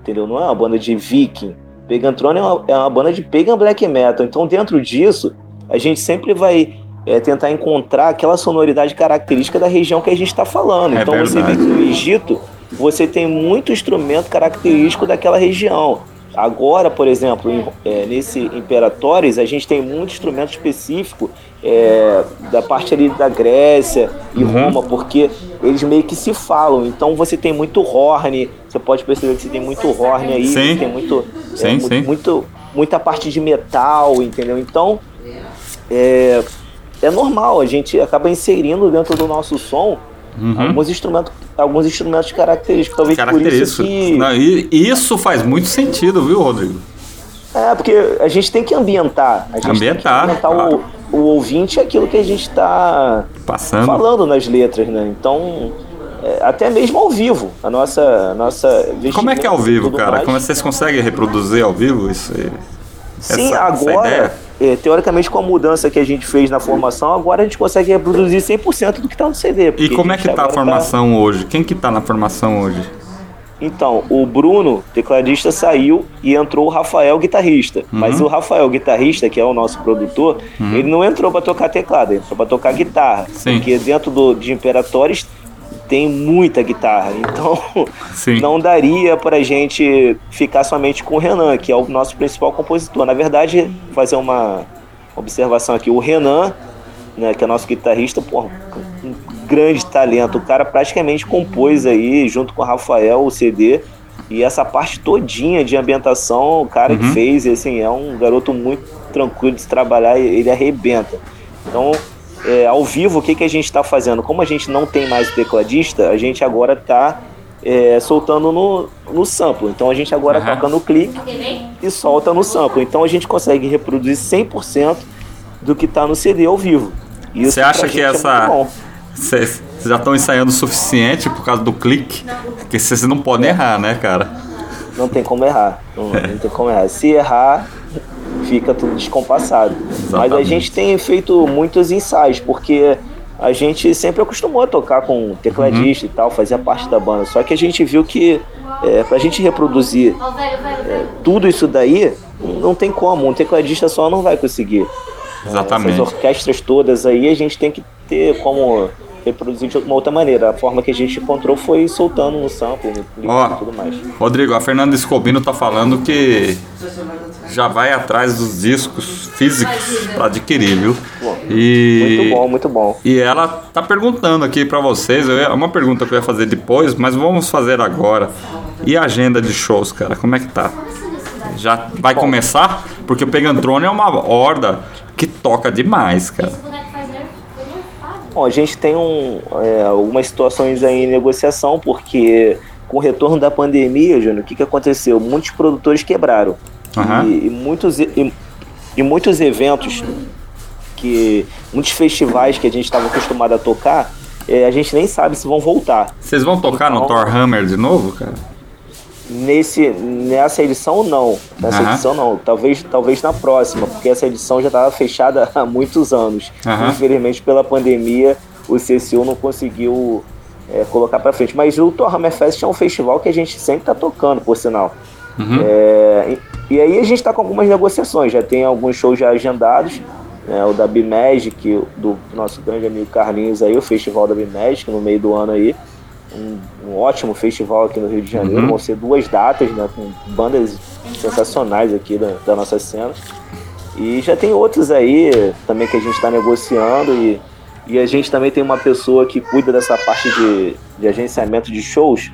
entendeu? Não é uma banda de viking. Pagan Throne é uma, é uma banda de pagan black metal. Então, dentro disso, a gente sempre vai é, tentar encontrar aquela sonoridade característica da região que a gente está falando. É então, você vê verdade. que no Egito, você tem muito instrumento característico daquela região. Agora, por exemplo, em- é, nesse Imperatores, a gente tem muito instrumento específico é, da parte ali da Grécia e Uhum. Roma, porque eles meio que se falam. Então você tem muito horn, você pode perceber que você tem muito horn aí, Sim. tem muito, é, Sim, mu- sim. muito muita parte de metal, entendeu? Então é, é normal, a gente acaba inserindo dentro do nosso som Uhum. alguns instrumentos, alguns instrumentos característicos. Talvez por isso Característico. que Não, e isso faz muito sentido, viu, Rodrigo? É, porque a gente tem que ambientar. A gente Ambientar, tem que ambientar claro. o, o ouvinte aquilo que a gente está Passando. falando nas letras, né? Então, é, até mesmo ao vivo. A nossa. A nossa Como é que é ao vivo, cara? mais. Como vocês conseguem reproduzir ao vivo isso? aí? Sim, essa- essa agora, é, teoricamente, com a mudança que a gente fez na formação, agora a gente consegue reproduzir 100% do que está no CD. E como é que tá a agora formação hoje? Quem que tá na formação hoje? Então, o Bruno, tecladista, saiu e entrou o Rafael, guitarrista. Uhum. Mas o Rafael, guitarrista, que é o nosso produtor, ele não entrou para tocar teclado, ele entrou para tocar guitarra. Sim. Porque dentro do, de Imperatores tem muita guitarra. Então, Sim. não daria pra gente ficar somente com o Renan, que é o nosso principal compositor. Na verdade, fazer uma observação aqui, o Renan, né, que é nosso guitarrista, um grande talento. O cara praticamente compôs aí, junto com o Rafael, o CD. E essa parte todinha de ambientação, o cara Uhum. que fez, assim, é um garoto muito tranquilo de se trabalhar, ele arrebenta. Então, é, ao vivo, o que, que a gente está fazendo? Como a gente não tem mais o tecladista, a gente agora está soltando no, no sample. Então a gente agora Aham. toca no clique vem? e solta no sample. Então a gente consegue reproduzir 100% do que tá no CD ao vivo. Você acha que é essa. Vocês já estão ensaiando o suficiente por causa do clique? Porque vocês não podem errar, né, cara? Não tem como errar. Não, não tem como errar. Se errar, fica tudo descompassado. Mas a Exatamente. gente tem feito muitos ensaios, porque a gente sempre acostumou a tocar com tecladista Uhum. e tal, fazia parte da banda. Só que a gente viu que é, pra gente reproduzir velho. tudo isso daí, não tem como. Um tecladista só não vai conseguir. Exatamente. Essas orquestras todas aí, a gente tem que ter como reproduzir de uma outra maneira. A forma que a gente encontrou foi soltando no sample, no Ó. e tudo mais. Rodrigo, a Fernanda Escobino tá falando que já vai atrás dos discos físicos pra adquirir, viu? E Muito bom, muito bom. E ela tá perguntando aqui pra vocês, é uma pergunta que eu ia fazer depois, mas vamos fazer agora. E a agenda de shows, cara, como é que tá? Já vai começar? Porque o Pegantrone é uma horda que toca demais, cara. Esse boneco faz nerf- nerfado. Bom, a gente tem um, é, algumas situações aí em negociação, porque com o retorno da pandemia, Júnior, o que, que aconteceu? Muitos produtores quebraram. Aham. E, e muitos, e, e muitos eventos, que muitos festivais que a gente estava acostumado a tocar, é, a gente nem sabe se vão voltar. Vocês vão tocar no Então- Thor Hammer de novo, cara? Nesse, nessa edição, não. Nessa Aham. edição, não. Talvez, talvez na próxima, porque essa edição já estava fechada há muitos anos. Aham. Infelizmente, pela pandemia, o CCU não conseguiu é, colocar para frente. Mas o Torhammer Fest é um festival que a gente sempre está tocando, por sinal. Uhum. É, e, e aí a gente está com algumas negociações. Já tem alguns shows já agendados. né, o da Bimagic, do nosso grande amigo Carlinhos aí, o festival da Bimagic, no meio do ano aí um, um ótimo festival aqui no Rio de Janeiro. Uhum. Vão ser duas datas, né? Com bandas sensacionais aqui da, da nossa cena. E já tem outros aí também que a gente está negociando. E, e a gente também tem uma pessoa que cuida dessa parte de, de agenciamento de shows.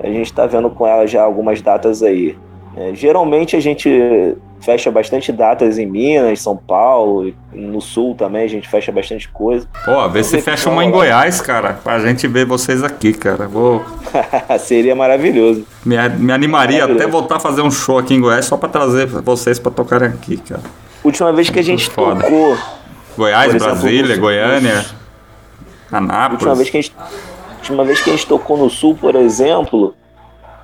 A gente está vendo com ela já algumas datas aí. É, geralmente a gente fecha bastante datas em Minas, São Paulo, no Sul também a gente fecha bastante coisa. Pô, vê se fecha uma em lá. Goiás, cara, pra gente ver vocês aqui, cara. Vou Seria maravilhoso. me, me animaria Maravilhoso. até voltar a fazer um show aqui em Goiás só pra trazer vocês pra tocarem aqui, cara. Última vez que a gente Foda. tocou, Goiás, exemplo, Brasília, no- Goiânia, última Anápolis. vez que a gente, última vez que a gente tocou no Sul, por exemplo,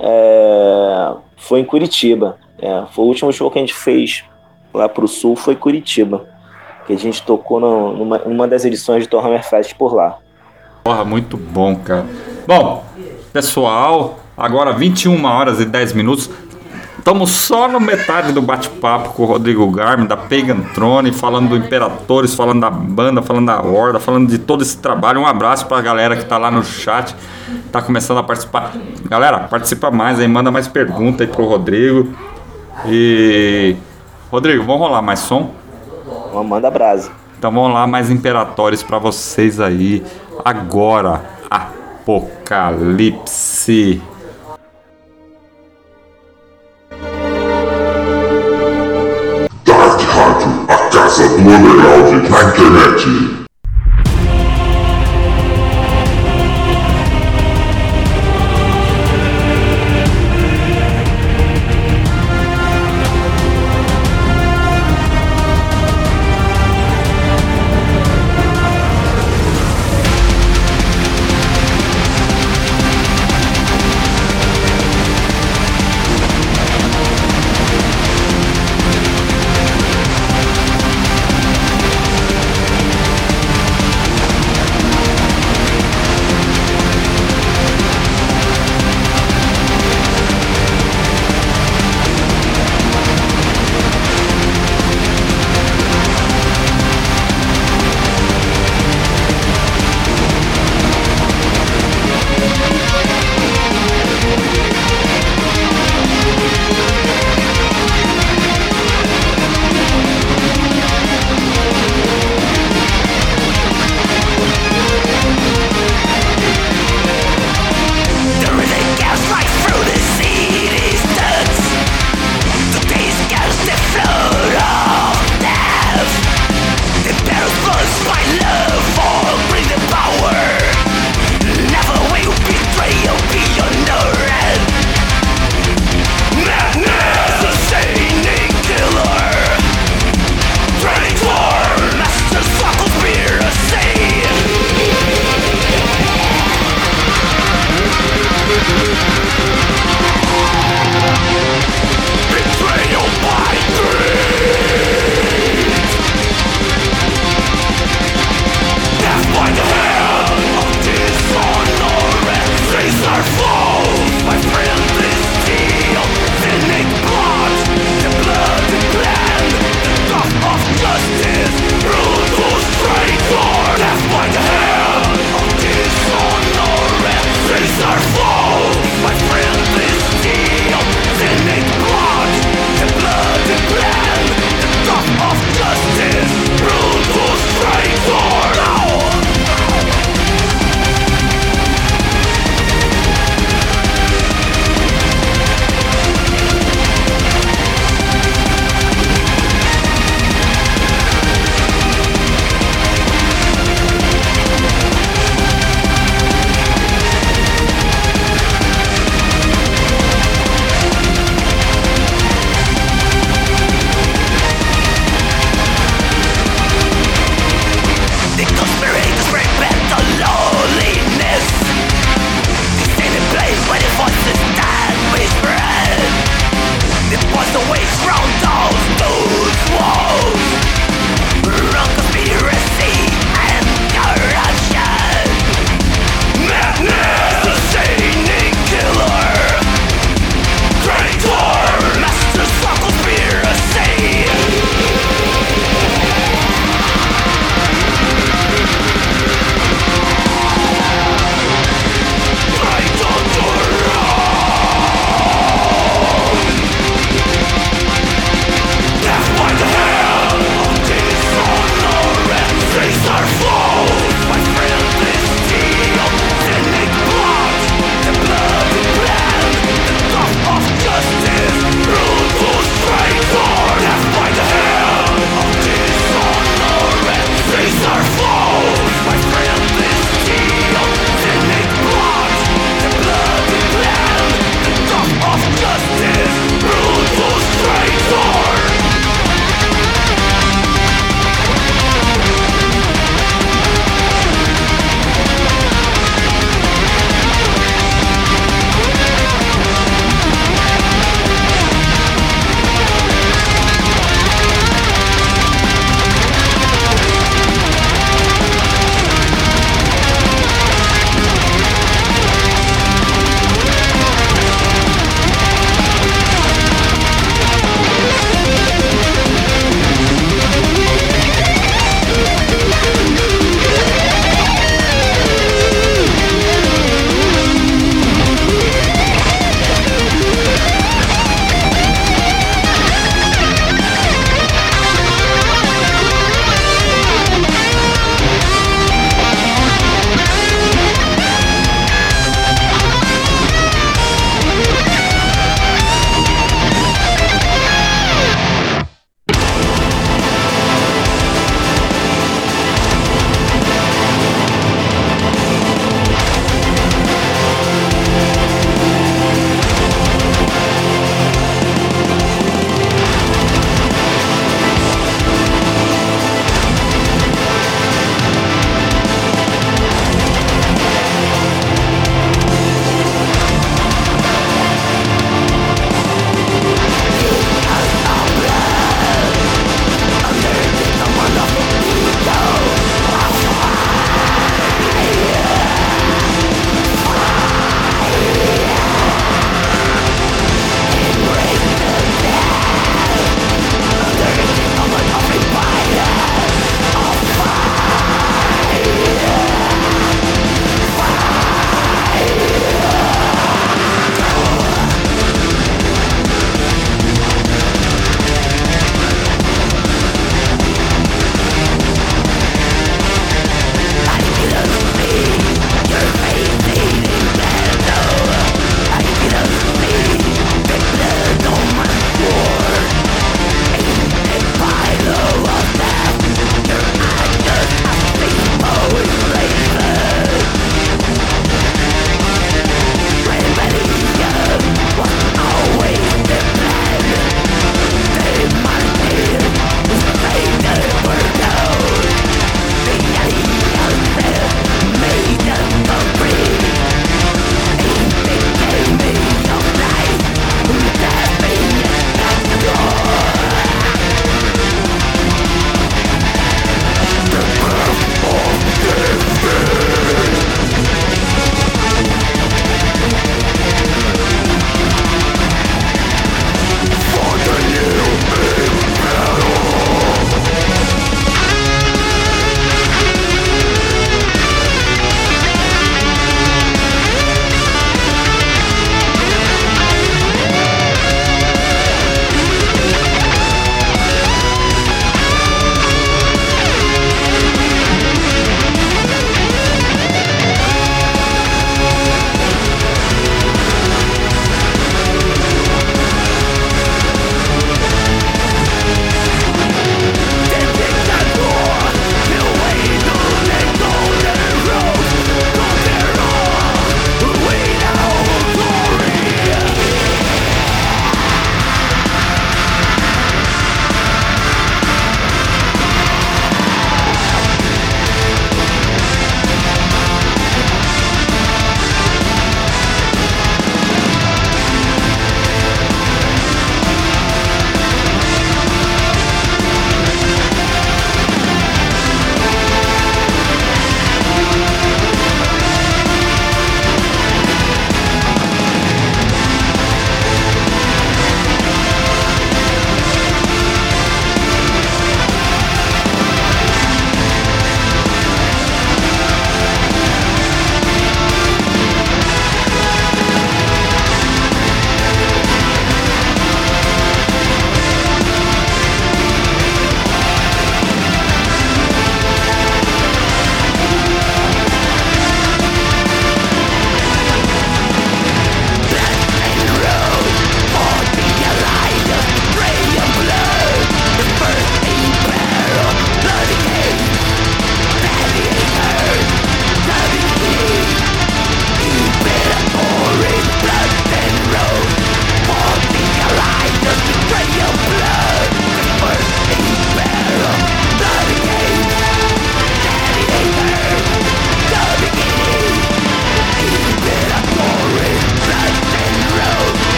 é, foi em Curitiba. É, foi o último show que a gente fez lá pro Sul foi Curitiba, que a gente tocou no- numa, numa das edições de Torhammer Fest por lá. Porra, muito bom, cara. Bom, pessoal, agora 21 horas e 10 minutos. Estamos só no metade do bate-papo com o Rodrigo Garmin, da Pagan Throne, falando do Imperatores, falando da banda, falando da Horda, falando de todo esse trabalho. Um abraço pra galera que tá lá no chat, tá começando a participar. Galera, participa mais aí, manda mais pergunta aí pro Rodrigo. E. Rodrigo, vamos rolar mais som? Manda brasa. Então vamos lá, mais Imperatores pra vocês aí. Agora, Apocalipse. Dark Rádio, a casa do underground na internet.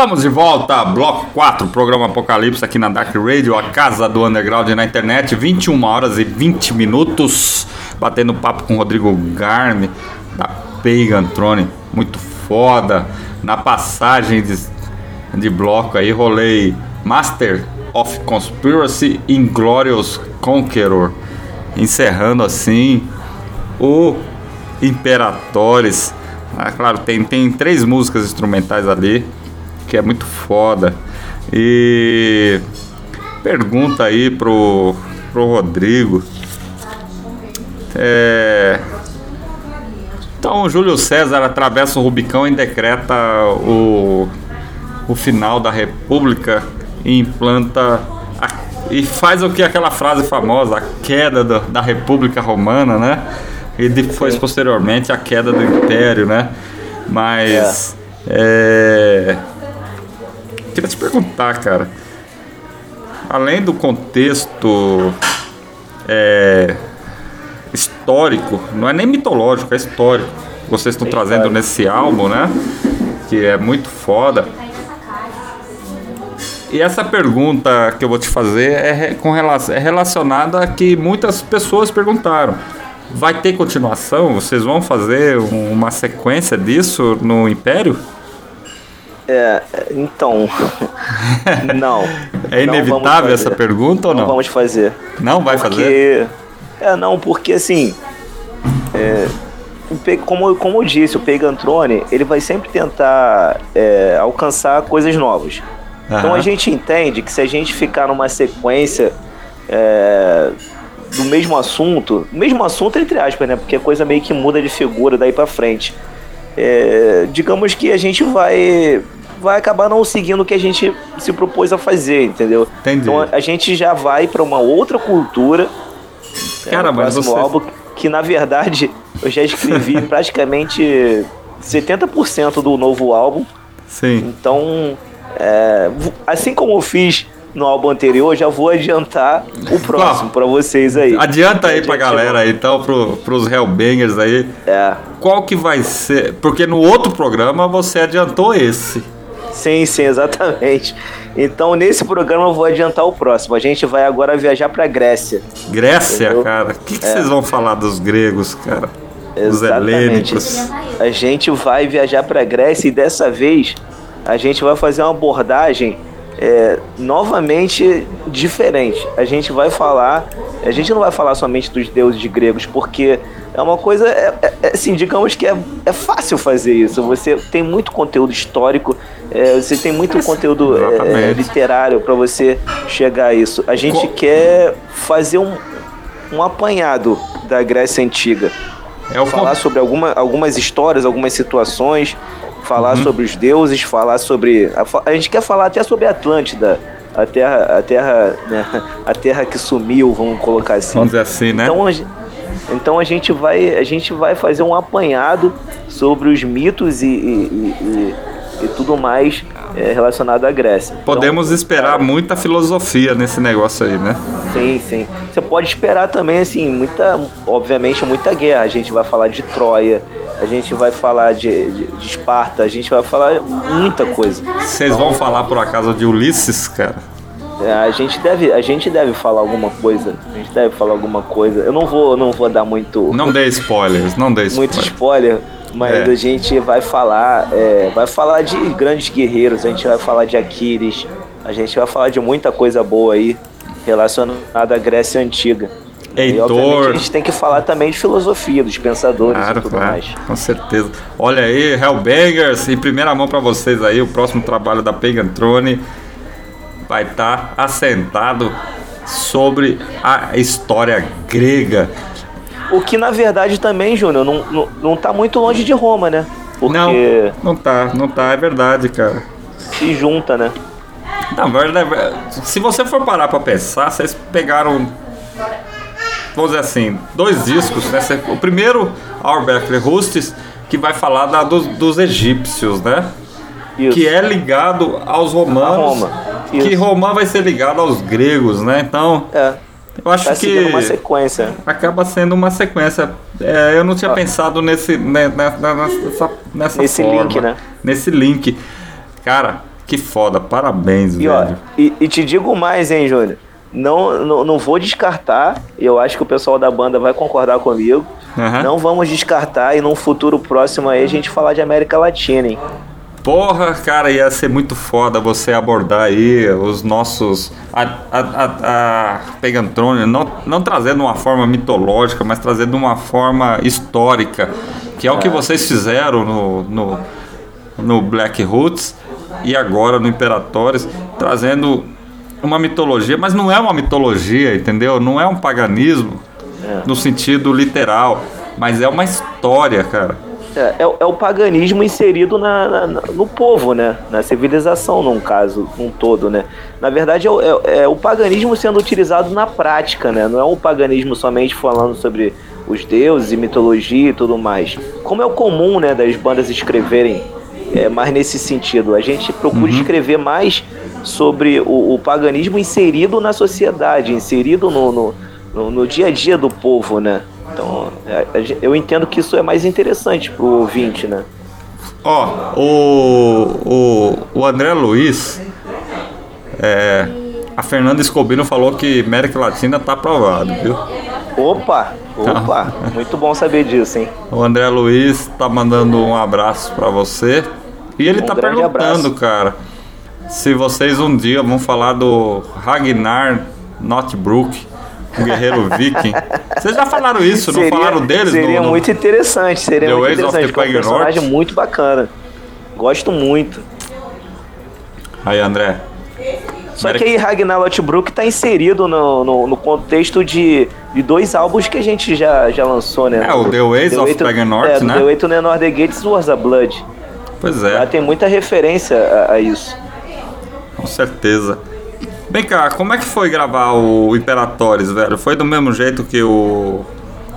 Estamos de volta, bloco 4, programa Apocalipse aqui na Dark Radio, a casa do underground na internet, 21 horas e 20 minutos, batendo papo com Rodrigo Garni, da Pagan Throne, muito foda. Na passagem de, de bloco aí, rolei Master of Conspiracy Inglorious Conqueror, encerrando assim o Imperatores. Ah, claro, tem, tem três músicas instrumentais ali, que é muito foda. E pergunta aí pro, pro Rodrigo. É, então, Júlio César atravessa o Rubicão e decreta o, o final da República e implanta a- e faz o que aquela frase famosa, a queda do- da República Romana, né? E depois, posteriormente, a queda do Império, né? Mas. É. Te perguntar, cara. Além do contexto é, histórico, não é nem mitológico, é histórico. Vocês estão trazendo histórico. nesse álbum, né? Que é muito foda. E essa pergunta que eu vou te fazer é, com relação, é relacionada a que muitas pessoas perguntaram. Vai ter continuação? Vocês vão fazer um- uma sequência disso no Império? É, então. não. É inevitável essa pergunta ou Não não? vamos fazer. Não vai porque... fazer? É, não, porque assim. é, como, como eu disse, o Pagan Throne, ele vai sempre tentar é, alcançar coisas novas. Então Aham. a gente entende que se a gente ficar numa sequência é, do mesmo assunto, mesmo assunto entre aspas, né? Porque a coisa meio que muda de figura daí pra frente. É, digamos que a gente vai vai acabar não seguindo o que a gente se propôs a fazer, entendeu? Entendi. Então a gente já vai pra uma outra cultura. Cara, é, mas você- álbum que na verdade eu já escrevi praticamente 70% do novo álbum. Sim. Então, é, assim como eu fiz no álbum anterior, já vou adiantar o próximo pra vocês aí. Adianta aí pra galera aí, então, pro, pros Hellbangers aí. É, Qual que vai ser? Porque no outro programa você adiantou esse. Sim, sim, exatamente. Então, nesse programa eu vou adiantar o próximo. A gente vai agora viajar pra Grécia. Grécia, Entendeu? cara. O que, que vocês vão falar dos gregos, cara? Os É. Helênicos. A gente vai viajar pra Grécia e dessa vez a gente vai fazer uma abordagem é, novamente diferente. A gente vai falar, a gente não vai falar somente dos deuses gregos, porque é uma coisa, é, é- é, assim, digamos que é, é fácil fazer isso. Você tem muito conteúdo histórico, é, você tem muito conteúdo é, literário para você chegar a isso. A gente Co- quer fazer um, um apanhado da Grécia Antiga É o falar sobre alguma, algumas histórias, algumas situações, falar Uhum. sobre os deuses, falar sobre. A, a gente quer falar até sobre a Atlântida, a terra, a terra, né, a terra que sumiu, vamos colocar assim. Vamos dizer assim, né? Então, a, então a gente vai a gente vai fazer um apanhado sobre os mitos e, e, e- e- tudo mais é, relacionado à Grécia. Então, Podemos esperar muita filosofia nesse negócio aí, né? Sim, sim. Você pode esperar também, assim, muita, obviamente, muita guerra. A gente vai falar de Troia, a gente vai falar de, de, de Esparta, a gente vai falar muita coisa. Vocês vão falar por acaso de Ulisses, cara? É, a gente deve, a gente deve falar alguma coisa. A gente deve falar alguma coisa. Eu não vou, não vou dar muito, Não dê spoilers, não dê muito spoilers. spoiler, mas É. a gente vai falar, é, vai falar de grandes guerreiros. A gente vai falar de Aquiles. A gente vai falar de muita coisa boa aí relacionada à Grécia antiga. E Heitor. obviamente a gente tem que falar também de filosofia, dos pensadores e Claro, tudo claro, mais. com certeza. Olha aí, Hellbangers, em primeira mão pra vocês aí, o próximo trabalho da Pagan Throne vai estar assentado sobre a história grega. O que na verdade também, Júnior, não, não, não tá muito longe de Roma, né? Porque Não, não tá, não tá, é verdade, cara. se junta, né? Na verdade, se você for parar pra pensar, vocês pegaram, vamos dizer assim, dois discos, né? O primeiro, Our Berkeley Rustis, que vai falar da- dos, dos egípcios, né? Isso. Que é ligado aos romanos. Roma, Que. Roma vai ser ligado aos gregos, né? Então, É, eu acho tá que uma sequência. acaba sendo uma sequência. É, eu não tinha Ah. pensado nesse, né, nessa, nessa, nessa Nesse forma. link, né? Nesse link. Cara, Que foda, parabéns, E, ó, velho. e, e te digo mais, hein, Júnior? Não, não, não vou descartar, eu acho que o pessoal da banda vai concordar comigo. Aham. Não vamos descartar e num futuro próximo aí a gente falar de América Latina, hein? Porra, cara, ia ser muito foda você abordar aí os nossos. A, a, a, a não, não trazendo uma forma mitológica, mas trazendo uma forma histórica, que é o que vocês fizeram no, no, no Black Roots e agora no Imperatores, trazendo uma mitologia, mas não é uma mitologia, entendeu? Não é um paganismo no sentido literal, mas é uma história, cara. É, é o- é o paganismo inserido na, na- no povo, né? Na civilização, num caso, um todo, né? Na verdade, é, o- é- é o paganismo sendo utilizado na prática, né? Não é um paganismo somente falando sobre os deuses e mitologia e tudo mais. Como é o comum, né, das bandas escreverem é, mais nesse sentido. A gente procura escrever mais sobre o, o paganismo inserido na sociedade, inserido no, no, no- no dia a dia do povo, né? Então, é, eu entendo que isso é mais interessante pro ouvinte, né? Ó, o, o, o André Luiz, é, a Fernanda Escobino falou que América Latina tá aprovado, viu? Opa! Opa! Muito bom saber disso, hein? O André Luiz tá mandando um abraço pra você. E ele Um tá perguntando, abraço. cara, se vocês um dia vão falar do Ragnar Notbrook, o guerreiro viking. Vocês já falaram isso, não falaram deles? Seria no, no- muito interessante, seria The muito Ways of interessante. the porque É um personagem North. muito bacana. Gosto muito. Aí, André. Só que aí Ragnar Lothbrok tá inserido no, no, no contexto de, de dois álbuns que a gente já, já lançou, né? É, o The Ways of Way to- Pagan North, é, né? The Way to the North the Gates Wars the Blood. Pois Lá é, tem muita referência a, a isso. com certeza. Vem cá, como é que foi gravar o Imperatores, velho? Foi do mesmo jeito que o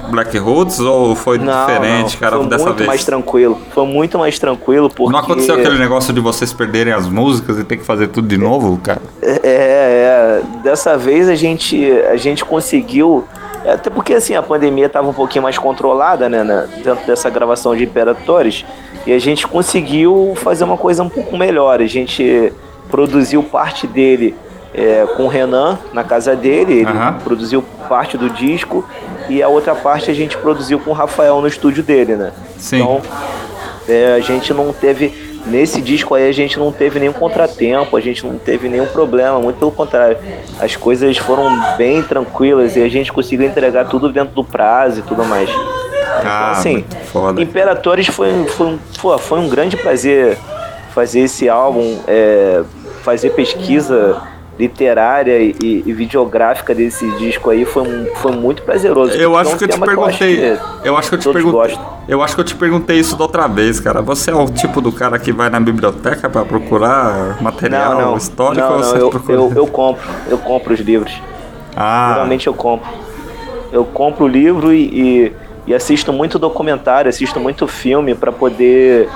Black Roots ou foi Não, diferente, não, cara, foi dessa muito vez? mais tranquilo. Foi muito mais tranquilo porque... Não aconteceu aquele negócio de vocês perderem as músicas e ter que fazer tudo de novo, cara? É, é, dessa vez a gente, a gente conseguiu. Até porque assim, a pandemia estava um pouquinho mais controlada, né, né, dentro dessa gravação de Imperatores, e a gente conseguiu fazer uma coisa um pouco melhor. A gente produziu parte dele é, com o Renan na casa dele, ele Aham. produziu parte do disco, e a outra parte a gente produziu com o Rafael no estúdio dele, né? Sim. Então, é, a gente não teve. Nesse disco aí a gente não teve nenhum contratempo, a gente não teve nenhum problema, muito pelo contrário. As coisas foram bem tranquilas e a gente conseguiu entregar tudo dentro do prazo e tudo mais. Ah, assim, foda. Imperatores foi, um- foi, pô, foi um grande prazer fazer esse álbum, é, fazer pesquisa literária e, e- videográfica desse disco aí foi, foi muito prazeroso. Eu acho que eu te perguntei. Eu acho que eu te perguntei. Eu acho que eu te perguntei isso da outra vez, cara. Você é o tipo do cara que vai na biblioteca pra procurar material Não, não. histórico não, ou não, você eu, procura? eu, eu compro, eu compro os livros. Ah, Geralmente eu compro. Eu compro o livro e, e, e assisto muito documentário, assisto muito filme pra poder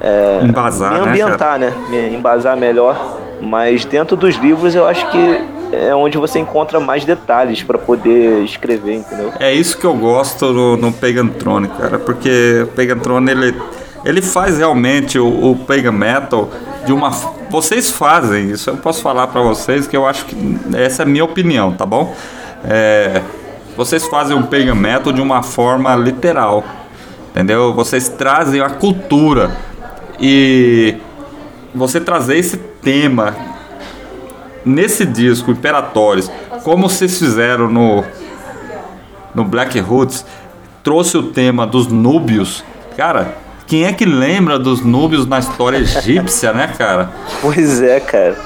é, Embasar, me né, ambientar, né? Me embasar melhor. Mas dentro dos livros eu acho que é onde você encontra mais detalhes pra poder escrever, entendeu? É isso que eu gosto no, no Pagan cara, porque o Pagan Throne ele, ele faz realmente o, o Pagan Metal de uma. Vocês fazem isso, eu posso falar pra vocês que eu acho que essa é a minha opinião, tá bom? É, vocês fazem o Pagan Metal de uma forma literal, entendeu? Vocês trazem a cultura e você trazer esse tema nesse disco, Imperatórios, como vocês fizeram no, no Black Roots, trouxe o tema dos núbios. Cara, quem é que lembra dos núbios na história egípcia, né, cara? Pois é, cara.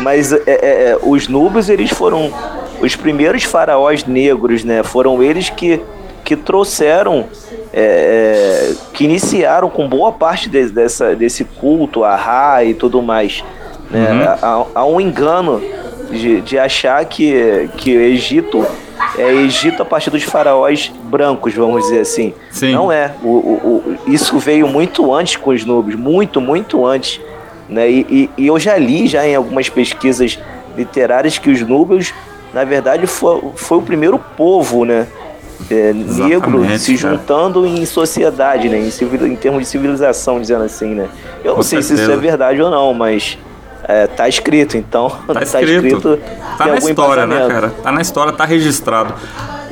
Mas é, é, é, os núbios, eles foram os primeiros faraós negros, né? Foram eles que, que trouxeram, é, é, que iniciaram com boa parte de- dessa, desse culto a Ra e tudo mais. Né? Há, há um engano de, de achar que, que o Egito é Egito a partir dos faraós brancos, vamos dizer assim. Sim. Não é. O, o- o- isso veio muito antes com os núbios, muito, muito antes. Né? E, e- e eu já li já em algumas pesquisas literárias que os núbios, na verdade, foi, foi o primeiro povo, né? É, negro se cara. juntando em sociedade, né? Em, civil, em termos de civilização, dizendo assim, né? Eu Com não sei se isso certeza. é verdade ou não, mas É, tá escrito, então. Tá escrito. Tá, em na algum história, né, cara? Tá na história, tá registrado.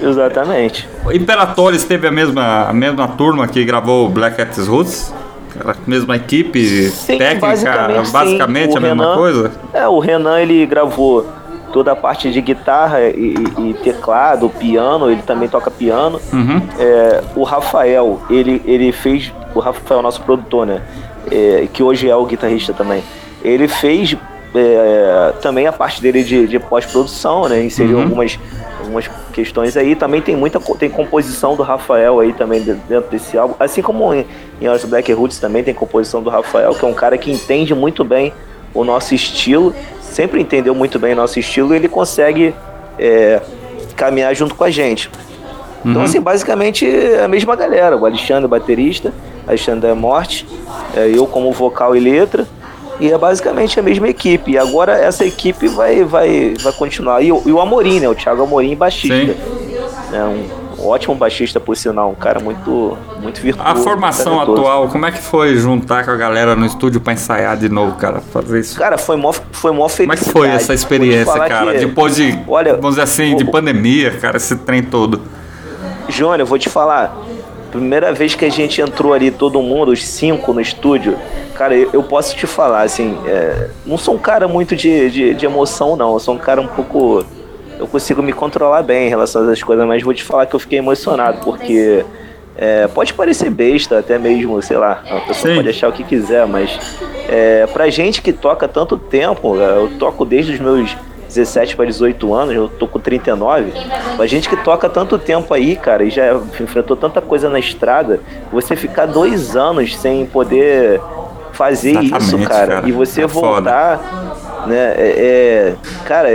Exatamente. O Imperatores teve a mesma, a mesma turma que gravou o Black Cats Roots? Aquela mesma equipe Sim, técnica, basicamente, basicamente, a mesma Renan- coisa? É, o Renan ele gravou toda a parte de guitarra e, e- teclado, piano, ele também toca piano. Uhum. É, o Rafael, ele, ele fez. O Rafael, nosso produtor, né? É, que hoje é o guitarrista também. Ele fez é, também a parte dele de, de pós-produção, né? Inseriu Uhum. algumas, algumas questões aí. Também tem muita tem composição do Rafael aí também de- dentro desse álbum. Assim como em, em Horas Black Roots também tem composição do Rafael, que é um cara que entende muito bem o nosso estilo. Sempre entendeu muito bem o nosso estilo e ele consegue é, caminhar junto com a gente. Então, assim, basicamente é a mesma galera. O Alexandre, baterista, Alexandre é Morte, é, eu como vocal e letra. E é basicamente a mesma equipe. E agora essa equipe vai, vai, vai continuar. E o, e o Amorim, né? O Thiago Amorim, baixista. É um, ótimo baixista, por sinal. Um cara muito, muito virtuoso. A formação talentoso. atual, como é que foi juntar com a galera no estúdio pra ensaiar de novo, cara? Fazer isso. Cara, foi mó, foi mó Como é que foi essa experiência, cara? que- Depois de, Olha, vamos dizer assim, de pandemia, cara, esse trem todo. Jônia, eu vou te falar. Primeira vez que a gente entrou ali, todo mundo, os cinco no estúdio, cara, eu, eu posso te falar, assim, é, não sou um cara muito de, de, de emoção, não. Eu sou um cara um pouco. Eu consigo me controlar bem em relação a essas coisas, mas vou te falar que eu fiquei emocionado, porque é, pode parecer besta, até mesmo, sei lá, a pessoa Sim. pode achar o que quiser, mas é, pra gente que toca tanto tempo, é, eu toco desde os meus 17 para 18 anos, eu tô com 39. A gente que toca tanto tempo aí, cara, e já enfrentou tanta coisa na estrada, você ficar dois anos sem poder fazer isso, Exatamente, cara, cara. e você É foda. Né? É, é- cara,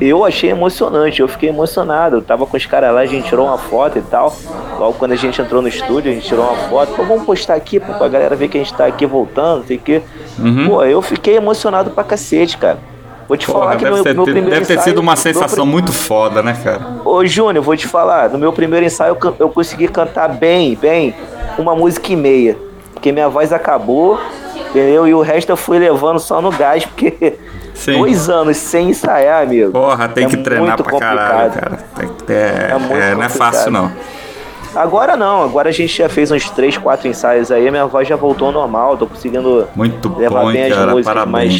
eu achei emocionante, eu fiquei emocionado. Eu tava com os caras lá, a gente tirou uma foto e tal. Logo quando a gente entrou no estúdio, a gente tirou uma foto. Pô, vamos postar aqui, pô, pra galera ver que a gente tá aqui voltando, não sei o quê. Uhum. Pô, eu fiquei emocionado pra cacete, cara. Vou te Porra, falar que deve, meu, ter, meu primeiro deve ter ensaio- sido uma sensação pri- muito foda, né, cara? Ô, Júnior, vou te falar, no meu primeiro ensaio eu, eu consegui cantar bem, bem, uma música e meia. Porque minha voz acabou, entendeu? E o resto eu fui levando só no gás, porque Sim. dois anos sem ensaiar, amigo. Porra, tem é que treinar pra caralho, complicado. cara. Tem que ter, é, muito não é fácil, não. Agora não, agora a gente já fez uns três, quatro ensaios aí, minha voz já voltou ao normal, tô conseguindo Muito levar bom, bem as cara. músicas, Parabéns.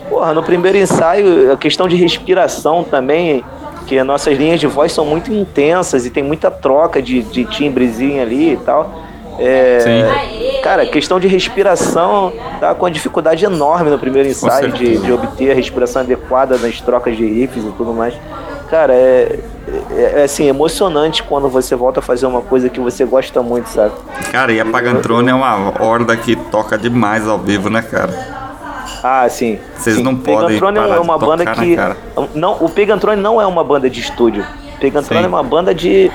mas Porra, no primeiro ensaio, a questão de respiração também, que as nossas linhas de voz são muito intensas e tem muita troca de, de timbrezinho ali e tal. É, Sim. Cara, questão de respiração tá com uma dificuldade enorme no primeiro ensaio de, de obter a respiração adequada nas trocas de riffs e tudo mais. Cara, é, é, é, assim, emocionante quando você volta a fazer uma coisa que você gosta muito, sabe? Cara, e a Pagantrone é uma horda que toca demais ao vivo, né, cara? Ah, sim. Vocês sim. não podem Pegantrone parar é uma tocar, banda né, que não, o Pegantrone não é uma banda de estúdio. Pegantrone Sim. é uma banda de,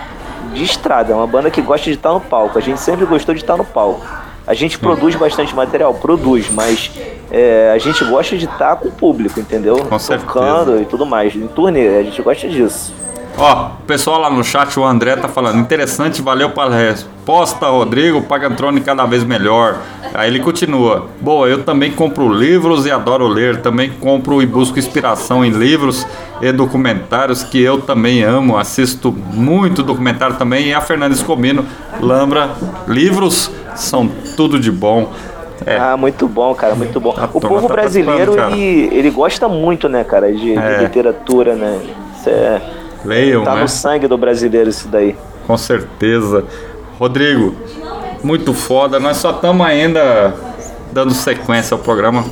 de estrada, é uma banda que gosta de estar no palco. A gente sempre gostou de estar no palco. A gente produz bastante material, produz, mas é, a gente gosta de estar com o público, entendeu? Com certeza. Tocando e tudo mais. Em turnê, a gente gosta disso. Ó, o pessoal lá no chat, o André tá falando, interessante, valeu pela resposta, Rodrigo, Pagantrone cada vez melhor. Aí ele continua, boa, eu também compro livros e adoro ler, também compro e busco inspiração em livros e documentários que eu também amo, assisto muito documentário também, e a Fernandes Comino, lembra, livros são tudo de bom. É, Ah, muito bom, cara, muito bom. O povo tá brasileiro, ele, ele gosta muito, né, cara, de, de É. literatura, né? Isso é, leiam, tá né? no sangue do brasileiro isso daí. Com certeza. Rodrigo, muito foda. Nós só estamos ainda dando sequência ao programa.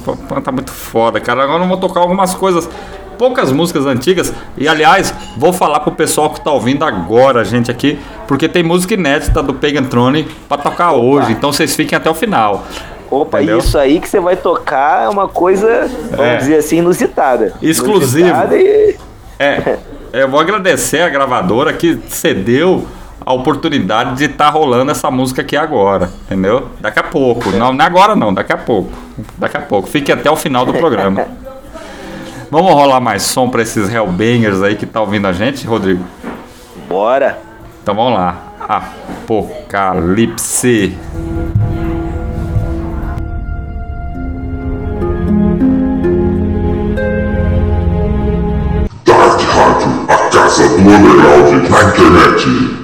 Tá muito foda, cara. Agora eu vou tocar algumas coisas, poucas músicas antigas. E aliás, vou falar pro pessoal que tá ouvindo agora, gente, aqui, porque tem música inédita do Pagan Throne pra tocar hoje. Então vocês fiquem até o final. Opa, Entendeu? isso aí que você vai tocar é uma coisa, vamos É. dizer assim, inusitada. Exclusivo. Inusitada e... É, eu vou agradecer a gravadora que cedeu a oportunidade de estar rolando essa música aqui agora, entendeu? Daqui a pouco. Não, não é agora não, daqui a pouco. Daqui a pouco. Fique até o final do programa. Vamos rolar mais som pra esses Hellbangers aí que tá ouvindo a gente, Rodrigo? Bora. Então vamos lá. Apocalipse. Underground na internet.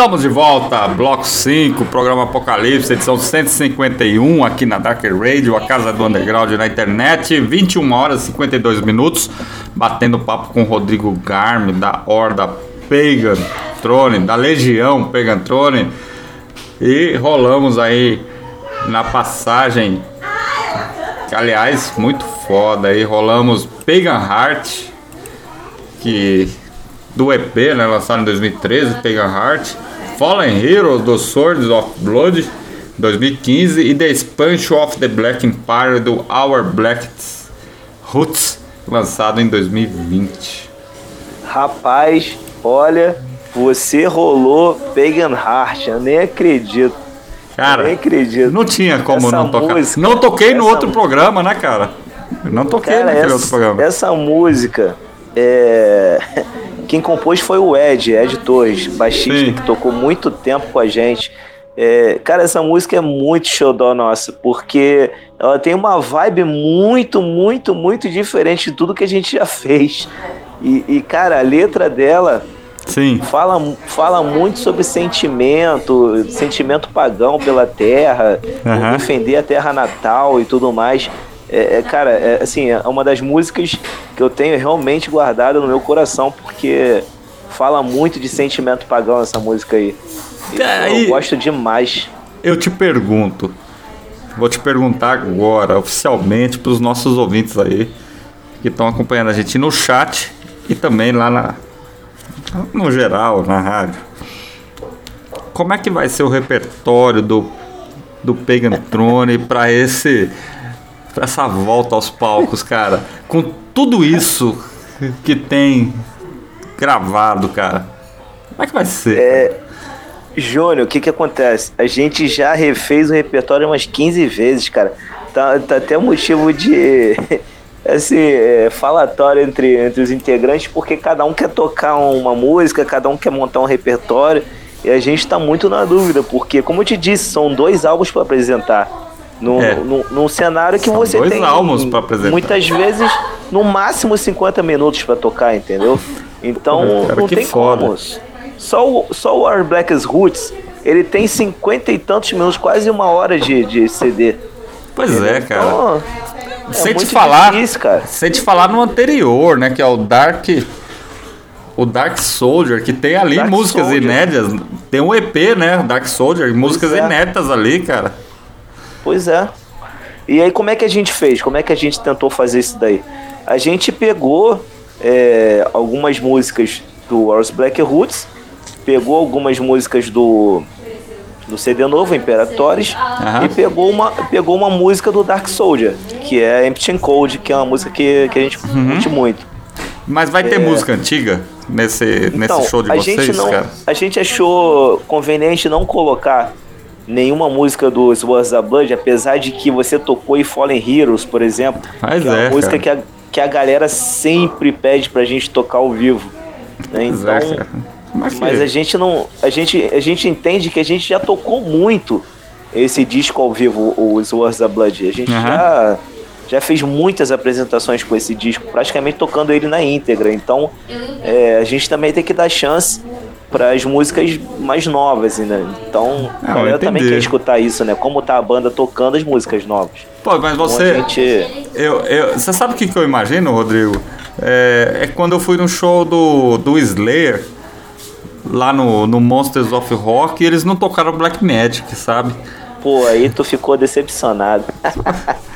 Estamos de volta, bloco 5, programa Apocalipse, edição 151, aqui na Darker Radio, a casa do underground na internet, 21 horas e 52 minutos, batendo papo com Rodrigo Garme, da Horda Pagan Throne, da Legião Pagan Throne, e rolamos aí na passagem, que aliás, muito foda, aí rolamos Pagan Heart, que do EP, né, lançado em 2013, Pagan Heart, Fallen Heroes do Swords of Blood, 2015 e The Expansion of the Black Empire do Our Black Roots, lançado em 2020. Rapaz, olha, você rolou Pagan Heart, eu nem acredito. Cara, nem acredito. não tinha como Essa não tocar. música- não toquei no outro programa, né, cara? Eu não toquei Cara, naquele essa, outro programa. essa música, é... quem compôs foi o Ed, Ed Torres, baixista, Sim. que tocou muito tempo com a gente. É, Cara, essa música é muito xodó nossa, porque ela tem uma vibe muito, muito, muito diferente de tudo que a gente já fez. E, e, cara, a letra dela Sim, fala, fala muito sobre sentimento, sentimento pagão pela terra, por Aham. defender a terra natal e tudo mais. É, é, cara, é, assim, é uma das músicas que eu tenho realmente guardada no meu coração, porque fala muito de sentimento pagão essa música aí. E, É, eu gosto demais. eu te pergunto, vou te perguntar agora, oficialmente, para os nossos ouvintes aí, que estão acompanhando a gente no chat e também lá na, no geral, na rádio. Como é que vai ser o repertório do, do Pagan Throne para esse essa volta aos palcos, cara? Com tudo isso que tem gravado, cara. Como é que vai ser? Júnior, o que que acontece? A gente já refez o repertório umas 15 vezes, cara. Tá, tá até motivo de esse é, falatório entre, entre os integrantes, porque cada um quer tocar uma música, cada um quer montar um repertório, e a gente tá muito na dúvida, porque, como eu te disse, são dois álbuns para apresentar. Num, É. num, num cenário que São você dois tem pra apresentar. muitas vezes no máximo 50 minutos para tocar, entendeu? Então cara, não tem foda. como. Só o, só o Our Black's Roots, ele tem 50 e tantos minutos, quase uma hora de, de CD. Pois é, cara. Então, é Sem te falar, difícil, cara. sem te falar no anterior, né, que é o Dark o Dark Soldier, que tem ali Dark músicas Soldier. inéditas, tem um EP, né, Dark Soldier, músicas é. inéditas ali, cara. Pois é. E aí, como é que a gente fez? Como é que a gente tentou fazer isso daí? A gente pegou é, algumas músicas do Wars Black Roots, pegou algumas músicas do, do CD novo, Imperatores, Aham. e pegou uma, pegou uma música do Dark Soldier, que é Empty and Cold, que é uma música que, que a gente Uhum. curte muito. Mas vai ter música antiga nesse, nesse show de É. Então, vocês, não, cara? A gente achou conveniente não colocar nenhuma música do Swords of Blood, apesar de que você tocou em Fallen Heroes, por exemplo. Mas que é é, uma música que a, que a galera sempre pede pra gente tocar ao vivo. né? Pois Então, é. Mas, mas que- a gente não. A gente, a gente entende que a gente já tocou muito esse disco ao vivo, o Swords of Blood. A gente Aham. já, já fez muitas apresentações com esse disco, praticamente tocando ele na íntegra. Então é, a gente também tem que dar chance para as músicas mais novas, né? Então Ah, a galera também entendi. quer escutar isso, né? Como tá a banda tocando as músicas novas. Pô, mas Então, você... a gente. Eu, eu, você sabe o que, que eu imagino, Rodrigo? É, é quando eu fui no show do, do Slayer, lá no, no Monsters of Rock, e eles não tocaram Black Magic, sabe? Pô, aí tu ficou decepcionado.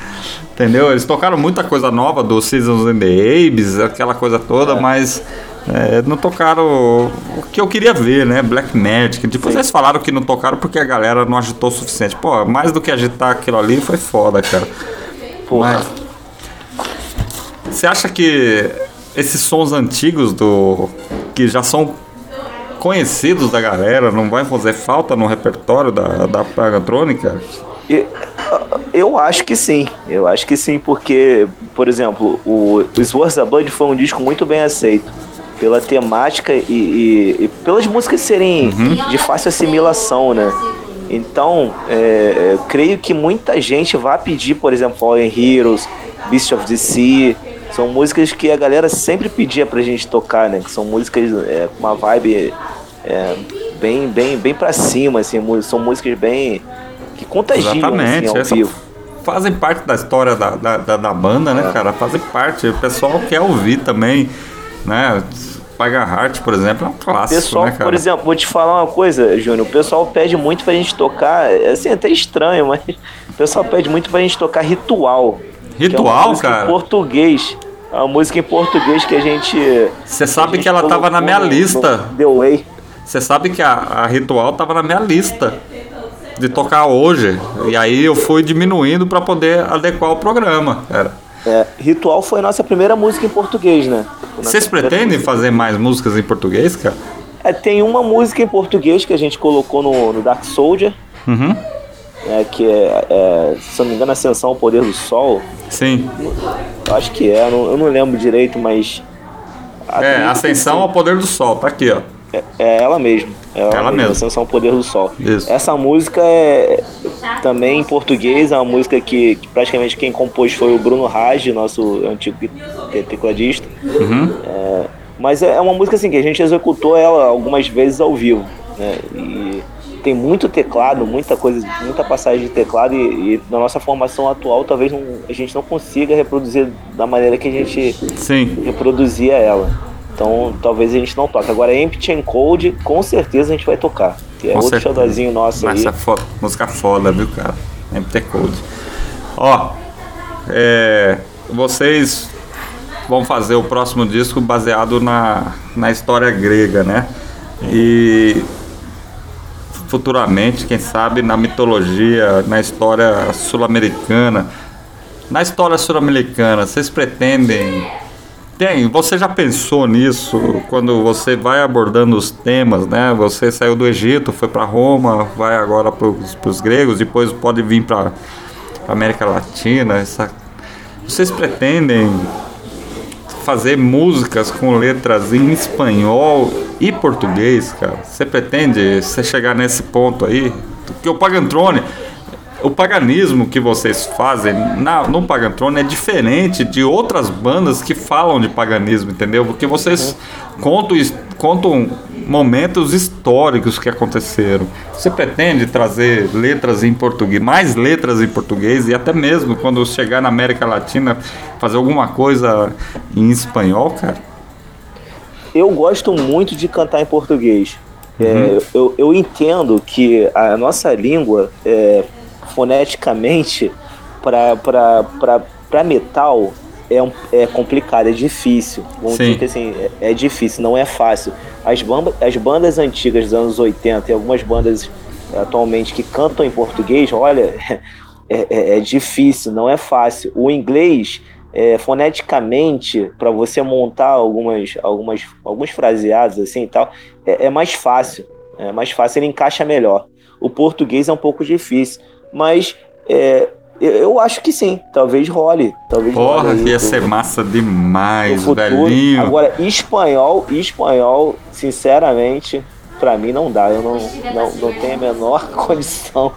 Entendeu? Eles tocaram muita coisa nova do Seasons and the Abyss, aquela coisa toda, mas é, não tocaram o que eu queria ver, né? Black Magic. Depois Sim. eles falaram que não tocaram porque a galera não agitou o suficiente. Pô, mais do que agitar aquilo ali foi foda, cara. Porra. Mas você acha que esses sons antigos do que já são conhecidos da galera não vai fazer falta no repertório da da Pagatrônica? E, Eu acho que sim, eu acho que sim, porque, por exemplo, o, o Swords of Blood foi um disco muito bem aceito pela temática e, e- e pelas músicas serem de fácil assimilação, né? Então, é, eu creio que muita gente vai pedir, por exemplo, Fallen Heroes, Beast of the Sea, são músicas que a galera sempre pedia pra gente tocar, né? Que são músicas é, com uma vibe é, bem, bem, bem pra cima, assim, são músicas bem. Que contagiam assim, Exatamente. ao essa- vivo. fazem parte da história da, da, da- da banda, É. né, cara? Fazem parte. O pessoal quer ouvir também, né? Paga Heart, por exemplo, é um clássico, pessoal, né, cara? por exemplo, vou te falar uma coisa, Júnior. O pessoal pede muito pra gente tocar, é, assim, até estranho, mas o pessoal pede muito pra gente tocar ritual. que é Ritual, música cara? Em português. É uma música em português que a gente. Você sabe que ela tava na minha lista. The Way. Você sabe que a, a Ritual tava na minha lista de tocar hoje. E aí eu fui diminuindo pra poder adequar o programa, cara. É, Ritual foi a nossa primeira música em português, né? Vocês pretendem música. fazer mais músicas em português, cara? É, tem uma música em português que a gente colocou no, no Dark Soldier, Uhum. né, que é, é, se eu não me engano, Ascensão ao Poder do Sol. Sim. Eu acho que é, eu não, eu não lembro direito, mas. É, Ascensão ao Poder do Sol, tá aqui, ó. É, é ela mesmo. É ela, Ela mesmo. Ascensão ao Poder do Sol. Isso. Essa música é também em português, é uma música que, que praticamente quem compôs foi o Bruno Raj, nosso antigo te- tecladista. Uhum. É, mas é uma música assim que a gente executou ela algumas vezes ao vivo, né? E tem muito teclado, muita coisa, muita passagem de teclado e, e na nossa formação atual talvez não- a gente não consiga reproduzir da maneira que a gente Sim. reproduzia ela. Então talvez a gente não toque. Agora Empty and Cold, com certeza a gente vai tocar. Que é Com outro certeza. xodózinho nosso aí. Essa é foda, música foda, viu, cara? MT Code. Ó, é, vocês vão fazer o próximo disco baseado na, na história grega, né? E futuramente, quem sabe, na mitologia, na história sul-americana. Na história sul-americana, vocês pretendem tem, você já pensou nisso quando você vai abordando os temas, né? Você saiu do Egito, foi para Roma, vai agora para os gregos, depois pode vir para América Latina. Essa... Vocês pretendem fazer músicas com letras em espanhol e português, cara? Você pretende você chegar nesse ponto aí? Porque o Pagantrone, o paganismo que vocês fazem na, no Pagantrone é diferente de outras bandas que falam de paganismo, entendeu? Porque vocês contam, contam momentos históricos que aconteceram. Você pretende trazer letras em português, mais letras em português e até mesmo quando chegar na América Latina fazer alguma coisa em espanhol, cara? Eu gosto muito de cantar em português. Uhum. É, eu, eu entendo que a nossa língua, é, foneticamente, para metal, é, um, é complicado, é difícil. Vamos Sim. dizer que assim, é, é difícil, não é fácil. As, bamba, as bandas antigas dos anos 80 e algumas bandas é, atualmente que cantam em português, olha, é, é- é difícil, não é fácil. O inglês, é, foneticamente, para você montar algumas, algumas, alguns fraseados assim e tal, é, é mais fácil. É mais fácil, ele encaixa melhor. O português é um pouco difícil, mas é, eu, acho que sim, talvez role. Talvez Porra, role ia ser massa demais, velhinho. Agora, espanhol, espanhol, sinceramente, pra mim não dá. Eu não, não, não tenho a menor condição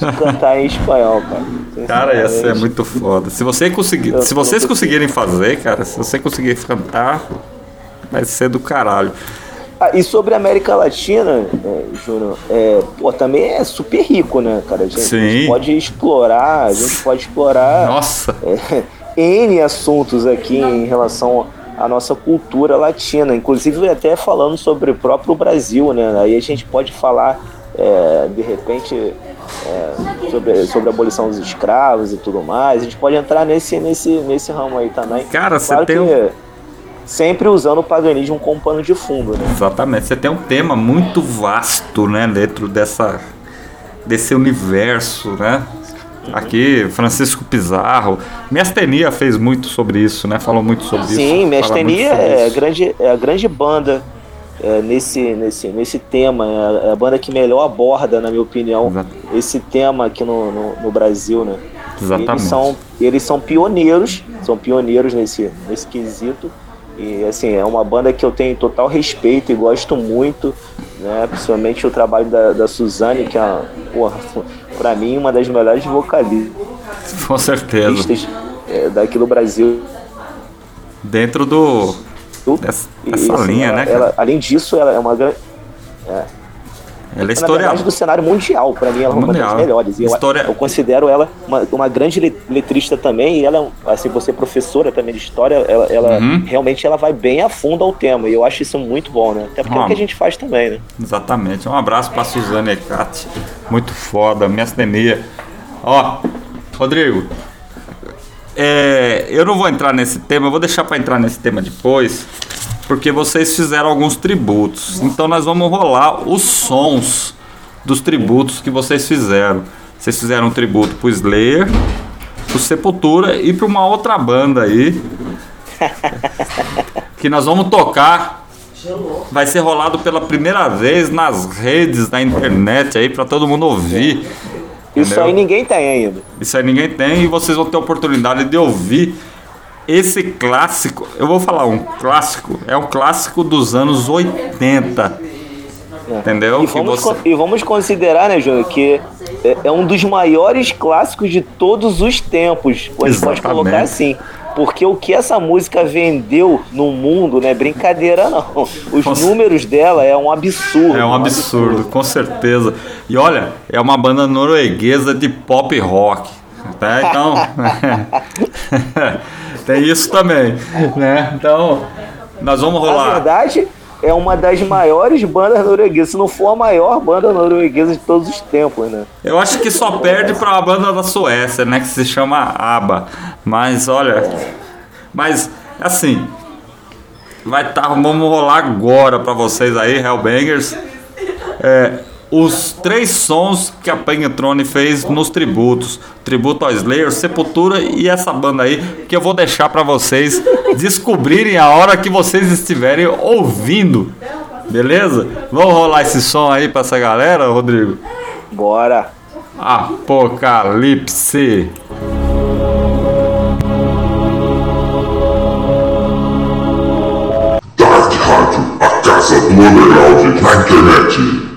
de cantar em espanhol, cara. Cara, ia ser muito foda. Se, você conseguir, Eu se vocês conseguirem fazer, cara, se você conseguir cantar, vai ser do caralho. Ah, e sobre a América Latina, é, Júnior, é, pô, também é super rico, né, cara? A gente, a gente Sim. pode explorar, a gente pode explorar Nossa, é, N assuntos aqui em relação à nossa cultura latina, inclusive até falando sobre o próprio Brasil, né? Aí a gente pode falar, é, de repente, é, sobre, sobre a abolição dos escravos e tudo mais. A gente pode entrar nesse, nesse, nesse ramo aí também. Cara, você claro tem que um- sempre usando o paganismo como pano de fundo, né? exatamente. Você tem um tema muito vasto, né, dentro dessa desse universo, né? Aqui, Francisco Pizarro. Miastenia fez muito sobre isso, né? Falou muito sobre isso. Sim, Mestenia é, isso. grande, é a grande banda é, nesse, nesse, nesse tema. É a, é a banda que melhor aborda, na minha opinião, Exato. esse tema aqui no, no, no Brasil, né? Exatamente. Eles são, eles são pioneiros, são pioneiros nesse, nesse quesito. E assim, é uma banda que eu tenho total respeito e gosto muito, né? Principalmente o trabalho da, da Suzane, que é, porra, pra mim, uma das melhores vocalistas Com certeza. é, daqui do Brasil. Dentro do. Dessa, E, dessa assim, linha, né, ela- além disso, ela é uma grande. Ela é história- do cenário mundial. Pra mim, ela é uma Mundial. das melhores. E eu, História- eu considero ela uma, uma grande le- letrista também. E ela, assim, você é professora também de história, ela, ela Uhum. realmente ela vai bem a fundo ao tema. E eu acho isso muito bom, né? Até porque é Ah. o que a gente faz também, né? Exatamente. Um abraço pra Suzane Ecati. Muito foda, mestre Nemia. Ó, Rodrigo, é, eu não vou entrar nesse tema, eu vou deixar pra entrar nesse tema depois, porque vocês fizeram alguns tributos. Então nós vamos rolar os sons dos tributos que vocês fizeram. Vocês fizeram um tributo pro Slayer, pro Sepultura e pra uma outra banda aí. que nós vamos tocar vai ser rolado pela primeira vez nas redes da internet aí pra todo mundo ouvir. Isso Entendeu? aí ninguém tem ainda. Isso aí ninguém tem e vocês vão ter a oportunidade de ouvir esse clássico. Eu vou falar um clássico, é um clássico dos anos 80. Entendeu? E vamos, você- e vamos considerar, né, Júnior, que é, é um dos maiores clássicos de todos os tempos. A gente pode colocar assim. Porque o que essa música vendeu no mundo, não é brincadeira, não. Os Nossa. números dela é um absurdo. É um absurdo, com certeza. E olha, é uma banda norueguesa de pop rock. Tá? Então, tem isso também, né? Então, nós vamos Na rolar. verdade, é uma das maiores bandas norueguesas, se não for a maior banda norueguesa de todos os tempos, né? Eu acho que só perde pra uma banda da Suécia, né? Que se chama ABBA. Mas olha. Mas assim. Vai tá, vamos rolar agora pra vocês aí, Hellbangers. É, os três sons que a Pengatrone fez nos tributos. Tributo ao Slayer, Sepultura e essa banda aí, que eu vou deixar pra vocês descobrirem a hora que vocês estiverem ouvindo. Beleza? Vamos rolar esse som aí pra essa galera, Rodrigo? Bora! Apocalipse. Dark Rádio, a casa do underground na internet.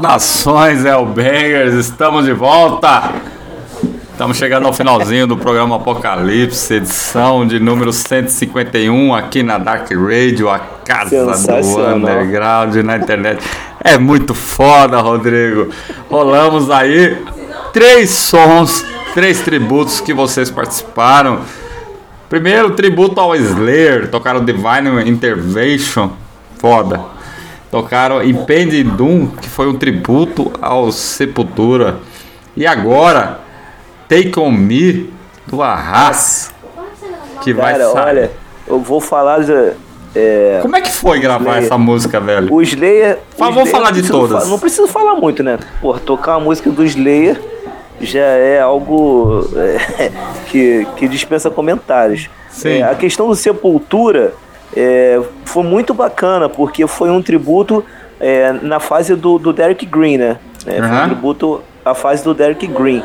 Saudações, Elbangers! Estamos de volta! Estamos chegando ao finalzinho do programa Apocalipse, edição de número 151 aqui na Dark Radio, a casa do underground na internet. É muito foda, Rodrigo. Rolamos aí três sons, três tributos que vocês participaram. Primeiro, tributo ao Slayer, tocaram Divine Intervention, foda. Tocaram Impending Doom, que foi um tributo ao Sepultura. E agora, Take On Me, do Arras, que vai Cara, sair. olha, eu vou falar de. É, Como é que foi gravar Slayer. essa música, velho? o Slayer. Mas vamos falar de todas. não preciso falar muito, né? Pô, tocar uma música do Slayer já é algo é, que, que dispensa comentários. Sim. É, a questão do Sepultura é, foi muito bacana, porque foi um tributo é, na fase do, do Derek Green, né? É, Foi Aham. um tributo à fase do Derek Green.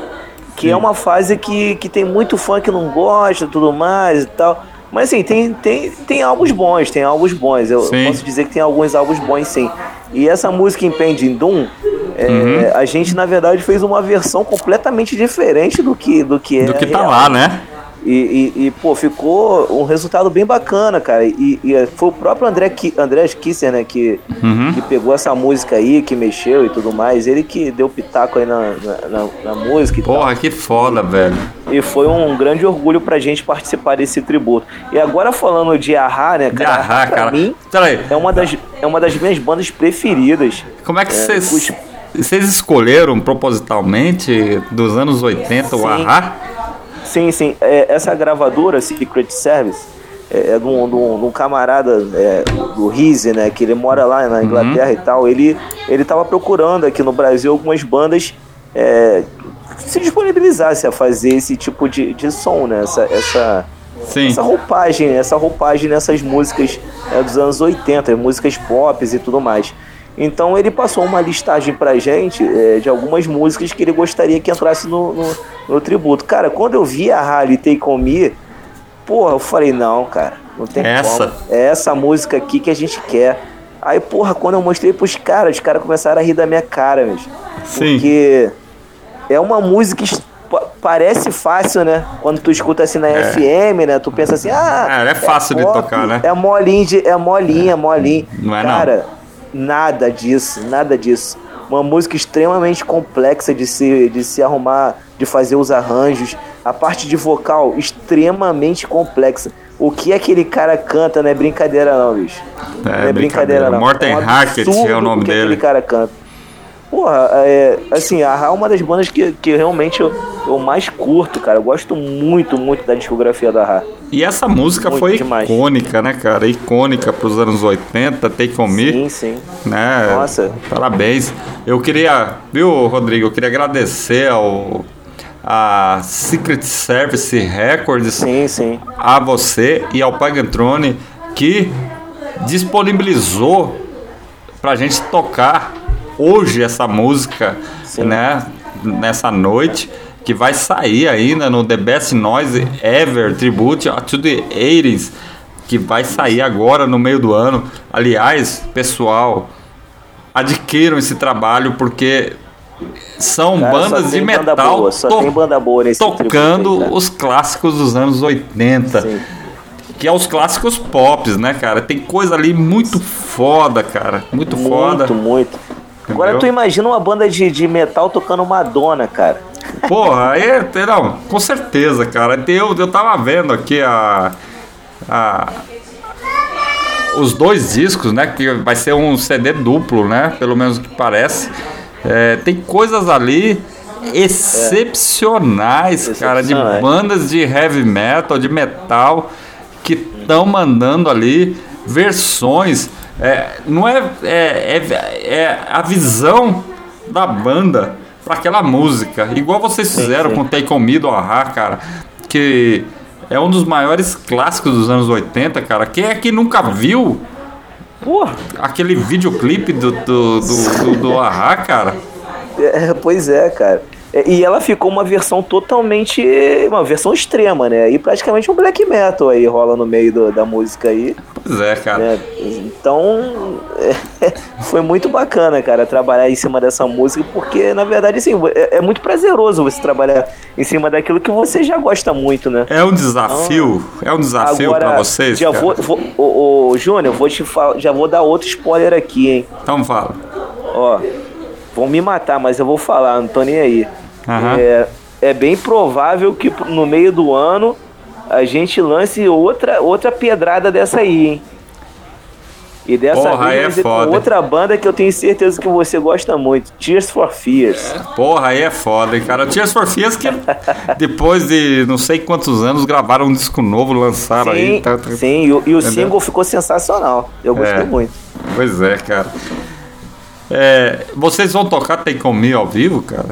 Que é uma fase que, que tem muito fã que não gosta tudo mais e tal. Mas assim, tem, tem, tem álbuns bons, tem álbuns bons. Eu Sim. posso dizer que tem alguns álbuns bons sim. E essa música Impending Doom, é, Uhum. a gente na verdade fez uma versão completamente diferente do que, do que é Do que tá real. lá, né? E, e- e, pô, ficou um resultado bem bacana, cara. E, e foi o próprio André, Ki- André Kisser, né, que, Uhum. que pegou essa música aí, que mexeu e tudo mais. Ele que deu pitaco aí na, na, na- na música e tal. Porra, que foda, velho. E foi um grande orgulho pra gente participar desse tributo. E agora falando de Ahá, né, De cara? Arra, pra cara. mim é uma, das, é uma das minhas bandas preferidas. como é que É, vocês. puxa. Vocês escolheram propositalmente dos anos 80 o Sim. Sim, sim. É, essa gravadora, Secret Service, é, é de, um, de um- de um camarada é, do Rise, né? Que ele mora lá na Inglaterra e tal. Ele, ele tava procurando aqui no Brasil algumas bandas é, que se disponibilizassem a fazer esse tipo de, de som, né? Essa, essa, Sim. essa roupagem, essa roupagem nessas músicas é, dos anos 80, músicas pop e tudo mais. Então ele passou uma listagem pra gente é, de algumas músicas que ele gostaria que entrasse no, no, no tributo. Cara, quando eu vi a Harley Take On Me, porra, eu falei, não, cara, não tem Essa? como. É essa música aqui que a gente quer. Aí, porra, quando eu mostrei pros caras, os caras começaram a rir da minha cara, mesmo. Sim. Porque é uma música parece fácil, né? Quando tu escuta assim na FM, né? Tu pensa assim, ah. É, é fácil de tocar, né? É molinho, de, é molinho, é molinho. Não é não. Nada disso, nada disso. Uma música extremamente complexa de se, de se arrumar, de fazer os arranjos. A parte de vocal extremamente complexa. O que aquele cara canta não é brincadeira não, bicho. É, não é brincadeira brincadeira. não. Morten um Hackett é o nome que dele. aquele cara canta. Porra, é, assim, a Ra é uma das bandas que, que realmente eu, eu mais curto, cara. Eu gosto muito, muito da discografia da Ra. E essa música Muito foi demais. icônica, né, cara? Icônica pros anos 80, Take On Me. Sim, sim. né? Nossa. Parabéns. Eu queria, viu, Rodrigo? Eu queria agradecer ao a Secret Service Records, Sim, sim. a você e ao Pagantrone que disponibilizou pra gente tocar hoje essa música, Sim. né? Nessa noite que vai sair ainda no The Best Noise Ever Tribute to the 80s, que vai sair agora no meio do ano. Aliás, pessoal, adquiram esse trabalho porque são Cara, bandas de tem banda metal boa, to- banda tocando aí, os clássicos dos anos 80 Sim. que é os clássicos pops, né, cara? Tem coisa ali muito foda, cara. Muito, foda. Muito, muito. Agora tu imagina uma banda de, de metal tocando Madonna, cara. Porra, aí, não, com certeza, cara. Eu, eu tava vendo aqui a, a- os dois discos, né? Que vai ser um CD duplo, né? Pelo menos que parece. É, tem coisas ali excepcionais, cara, de bandas de heavy metal, de metal, que estão mandando ali versões. É, não é, é, é, é a visão da banda para aquela música. Igual vocês fizeram sim. com Take On Me do Ahá, cara. Que é um dos maiores clássicos dos anos 80, cara. Quem é que nunca viu Porra, aquele videoclipe do, do, do, do, do Ahá, cara? é, pois é, cara. É, E ela ficou uma versão totalmente. uma versão extrema, né? E praticamente um black metal aí rola no meio do- da música aí. Pois é, cara. né? Então, é, foi muito bacana, cara, trabalhar em cima dessa música, porque, na verdade, assim, é, é muito prazeroso você trabalhar em cima daquilo que você já gosta muito, né? É um desafio, é um desafio pra vocês, já cara. vou, vou ô, ô, Júnior, vou te falar, já vou dar outro spoiler aqui, hein? Então fala. Ó, vão me matar, mas eu vou falar, não tô nem aí. Aham. É, é bem provável que no meio do ano a gente lance outra, outra pedrada dessa aí, hein? E dessa Porra, aí vez é com foda. outra banda que eu tenho certeza que você gosta muito, Tears for Fears. Porra, aí é foda, hein, cara. Tears for Fears que depois de não sei quantos anos gravaram um disco novo, lançaram aí. Sim, tá- tá- sim, e, o- e o single ficou sensacional. Eu gostei É. muito. Pois é, cara. É, vocês vão tocar On Me ao vivo, cara?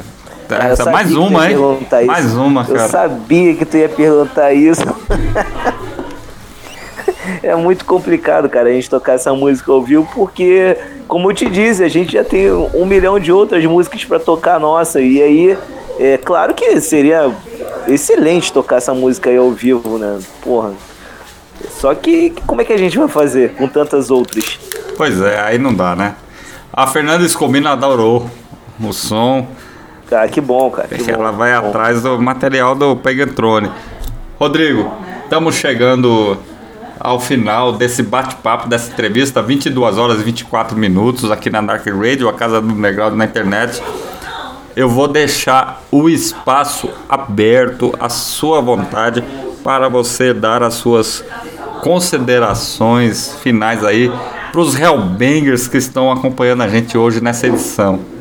Eu Essa, sabia mais uma, hein? perguntar isso. Mais uma, Eu cara. sabia que tu ia perguntar isso. é muito complicado, cara, a gente tocar essa música ao vivo, porque, como eu te disse, a gente já tem um milhão de outras músicas pra tocar nossa. E aí, é claro que seria excelente tocar essa música aí ao vivo, né? Porra. Só que como é que a gente vai fazer com tantas outras? Pois é, aí não dá, né? A Fernanda Escomina adorou o som. Cara, que bom, cara. que Ela bom, vai bom. atrás do material do Pegantrone. Rodrigo, estamos chegando ao final desse bate-papo, dessa entrevista, 22 horas e 24 minutos aqui na Dark Radio, a casa do Negrado na internet. Eu vou deixar o espaço aberto, à sua vontade, para você dar as suas considerações finais aí para os Hellbangers que estão acompanhando a gente hoje nessa edição.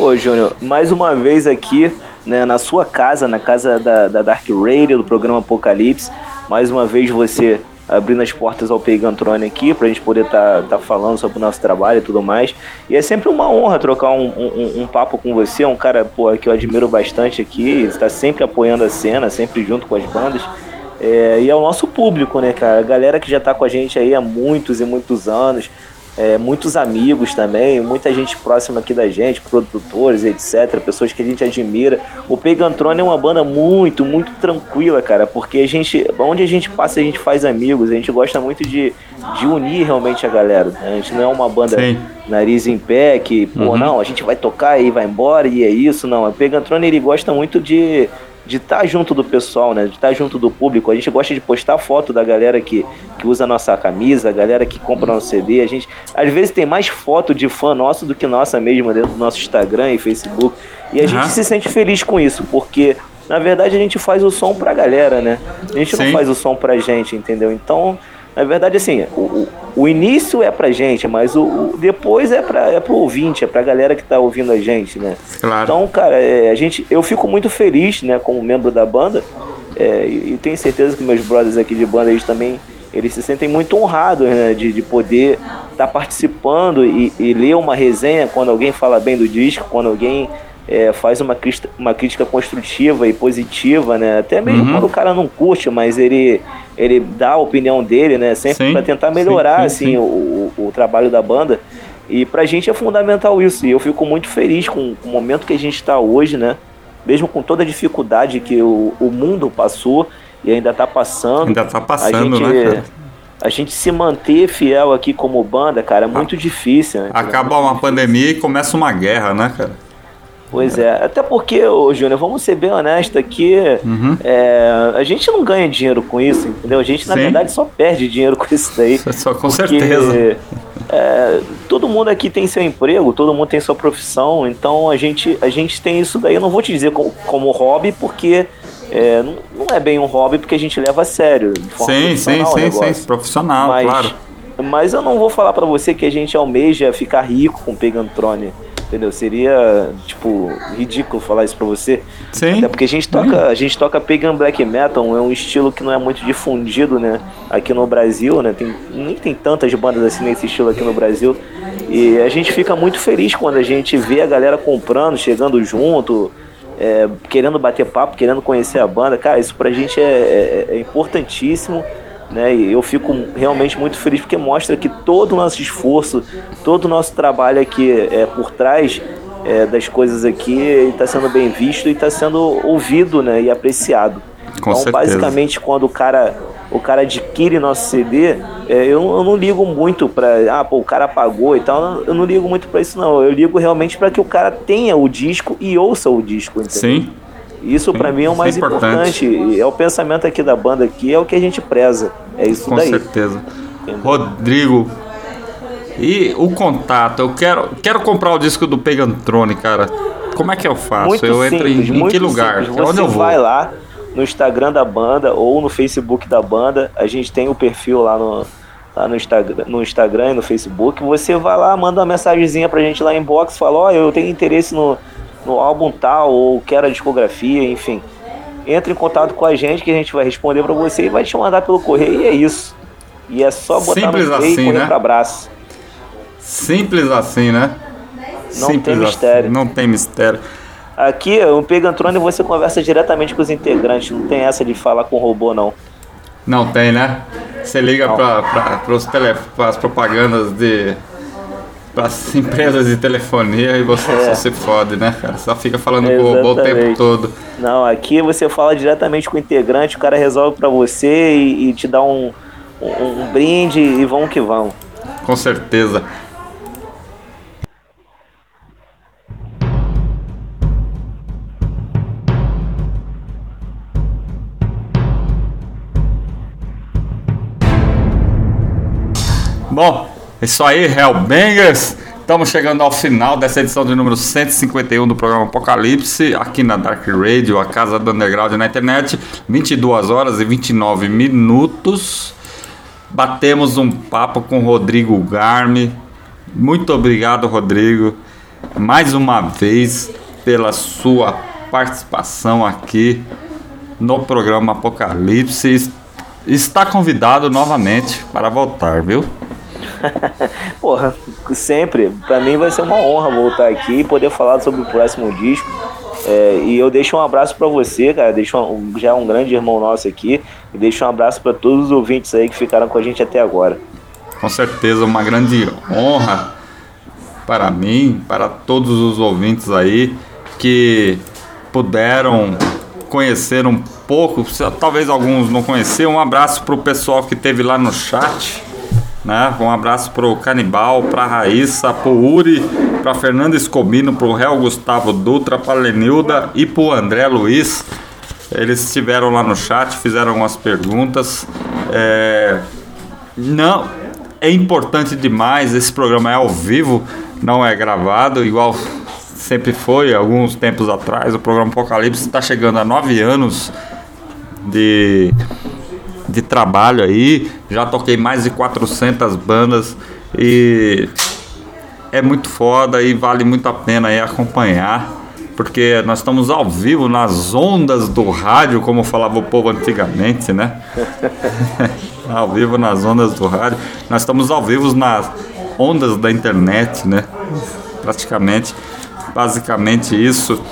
Pô, Júnior, mais uma vez aqui, né, na sua casa, na casa da, da Dark Radio, do programa Apocalipse, mais uma vez você abrindo as portas ao Pegantrone aqui, pra gente poder estar tá, tá falando sobre o nosso trabalho e tudo mais. E é sempre uma honra trocar um, um, um papo com você, um cara pô, que eu admiro bastante aqui, está sempre apoiando a cena, sempre junto com as bandas. É, e é o nosso público, né, cara? A galera que já tá com a gente aí há muitos e muitos anos, é, muitos amigos também, muita gente próxima aqui da gente, produtores, etc., pessoas que a gente admira. O Pegantrone é uma banda muito, muito tranquila, cara, porque a gente, onde a gente passa, a gente faz amigos, a gente gosta muito de, de unir realmente a galera. né? A gente não é uma banda Sim. nariz em pé, que, pô, Uhum. não, a gente vai tocar e vai embora e é isso, não. O Pegantrone, ele gosta muito de de estar junto do pessoal, né? De estar junto do público. A gente gosta de postar foto da galera que, que usa a nossa camisa, a galera que compra nosso CD. A gente, às vezes, tem mais foto de fã nosso do que nossa mesmo dentro do nosso Instagram e Facebook. E a Aham. gente se sente feliz com isso, porque, na verdade, a gente faz o som pra galera, né? A gente Sim. não faz o som pra gente, entendeu? Então, na verdade, assim, o, o, o início é pra gente, mas o, o depois é, pra, é pro ouvinte, é pra galera que tá ouvindo a gente, né? Claro. Então, cara, é, a gente, eu fico muito feliz, né, como membro da banda, é, e, e tenho certeza que meus brothers aqui de banda, eles também, eles se sentem muito honrados, né, de, de poder estar participando e, e ler uma resenha quando alguém fala bem do disco, quando alguém é, faz uma crítica, uma crítica construtiva e positiva, né, até mesmo Uhum. quando o cara não curte, mas ele, ele dá a opinião dele, né, sempre Sim, para tentar sim, melhorar, sim, assim, sim. o, o, o trabalho da banda. E pra gente é fundamental isso. E eu fico muito feliz com o momento que a gente está hoje, né? Mesmo com toda a dificuldade que o, o mundo passou e ainda tá passando. Ainda tá passando, a gente, né, cara? A gente se manter fiel aqui como banda, cara, é muito difícil, né? Acaba uma pandemia e começa uma guerra, né, cara? Pois é, até porque, ô Júnior, vamos ser bem honestos aqui, Uhum. é, a gente não ganha dinheiro com isso, entendeu? A gente, na Sim. verdade, só perde dinheiro com isso daí. Só com Porque, certeza. é, todo mundo aqui tem seu emprego, todo mundo tem sua profissão, então a gente, a gente tem isso daí. Eu não vou te dizer como, como hobby, porque é, não, não é bem um hobby, porque a gente leva a sério. Sim, sim, sim, sim. Profissional, mas, claro. mas eu não vou falar pra você que a gente almeja ficar rico com Pegantrone. Entendeu? Seria, tipo, ridículo falar isso pra você. Sim. Até porque a gente toca, a gente toca pagan black metal, é um estilo que não é muito difundido, né, aqui no Brasil, né? Tem, nem tem tantas bandas assim nesse estilo aqui no Brasil. E a gente fica muito feliz quando a gente vê a galera comprando, chegando junto, é, querendo bater papo, querendo conhecer a banda. Cara, isso pra gente é, é- é importantíssimo. Né, e eu fico realmente muito feliz porque mostra que todo o nosso esforço, todo o nosso trabalho aqui é, por trás é, das coisas aqui está sendo bem visto e está sendo ouvido né, e apreciado. Com então, certeza. basicamente, quando o cara, o cara adquire nosso CD, é, eu, eu não ligo muito para. Ah, pô, o cara pagou e tal. Eu não ligo muito para isso, não. Eu ligo realmente para que o cara tenha o disco e ouça o disco, entendeu? Sim, Isso para mim é o é mais importante. importante. E É o pensamento aqui da banda aqui, é o que a gente preza. É isso com daí. certeza. Rodrigo, e o contato? Eu quero, quero comprar o disco do Pegantrone, cara. Como é que eu faço? Muito eu entro simples, em, em muito que lugar? simples. Onde Você eu vou? vai lá no Instagram da banda ou no Facebook da banda. A gente tem o perfil lá no, lá no, Instagram, no Instagram e no Facebook. Você vai lá, manda uma mensagenzinha pra gente lá em box, fala, ó, eu tenho interesse no, no álbum tal, ou quero a discografia, enfim. Entra em contato com a gente que a gente vai responder pra você e vai te mandar pelo correio e é isso. E é só botar Simples no play assim, e correr né? pra abraço. Simples assim, né? Não tem mistério. Não tem mistério. Aqui, o Pegantrone, você conversa diretamente com os integrantes, não tem essa de falar com robô, não. Não tem, né? Você liga para as propagandas de para as empresas de telefonia e você É. só se fode, né, cara? Só fica falando com o robô o tempo Exatamente. todo. Não, aqui você fala diretamente com o integrante, o cara resolve pra você e, e te dá um, um, um brinde e vamos que vamos. Com certeza. Bom, é isso aí, Hellbangers. Estamos chegando ao final dessa edição de número 151 do programa Apocalipse, aqui na Dark Radio, a casa do underground na internet, 22 horas e 29 minutos. Batemos um papo com Rodrigo Garmi. Muito obrigado, Rodrigo, mais uma vez pela sua participação aqui no programa Apocalipse. Está convidado novamente para voltar, viu? Porra, sempre, pra mim vai ser uma honra voltar aqui e poder falar sobre o próximo disco. É, e eu deixo um abraço pra você, cara. Deixo um- já é um grande irmão nosso aqui. E deixo um abraço pra todos os ouvintes aí que ficaram com a gente até agora. Com certeza, uma grande honra para mim, para todos os ouvintes aí que puderam conhecer um pouco, talvez alguns não conheciam. Um abraço para o pessoal que teve lá no chat. Né? Um abraço pro Canibal, pra Raíssa, pro Uri, pra Fernando Escobino, pro Réu Gustavo Dutra, pra Lenilda e pro André Luiz. Eles estiveram lá no chat, fizeram algumas perguntas. É, Não, é importante demais. Esse programa é ao vivo, não é gravado, igual sempre foi alguns tempos atrás. O programa Apocalipse está chegando a nove anos de, de trabalho aí. Já toquei mais de 400 bandas e é muito foda e vale muito a pena aí acompanhar. Porque nós estamos ao vivo nas ondas do rádio, como falava o povo antigamente, né? ao vivo nas ondas do rádio. Nós estamos ao vivo nas ondas da internet, né? Praticamente, basicamente isso.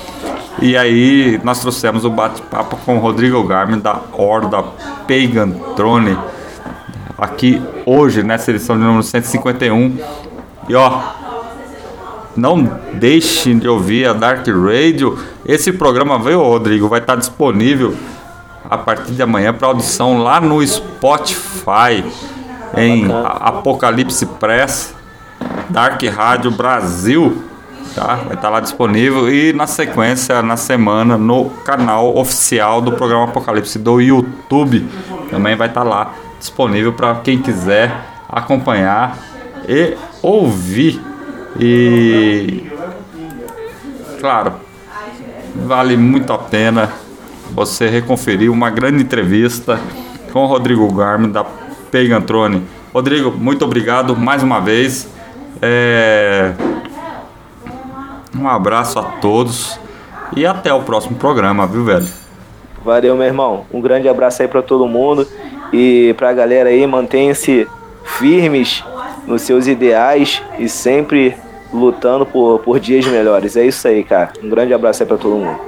E aí nós trouxemos o bate-papo com o Rodrigo Garmin da Horda Pagan Throne aqui hoje nessa edição de número 151. E ó, não deixem de ouvir a Dark Radio. Esse programa veio, Rodrigo, vai estar disponível a partir de amanhã para audição lá no Spotify em Apocalipse Press Dark Rádio Brasil, tá? Vai estar lá disponível e na sequência na semana no canal oficial do programa Apocalipse do YouTube também vai estar lá disponível para quem quiser acompanhar e ouvir e claro vale muito a pena você reconferir uma grande entrevista com o Rodrigo Garmin da Pegantrone. Rodrigo, muito obrigado mais uma vez. É, Um abraço a todos e até o próximo programa, viu, velho? Valeu, meu irmão. Um grande abraço aí pra todo mundo e pra galera aí, mantenham-se firmes nos seus ideais e sempre lutando por, por dias melhores. É isso aí, cara. Um grande abraço aí pra todo mundo.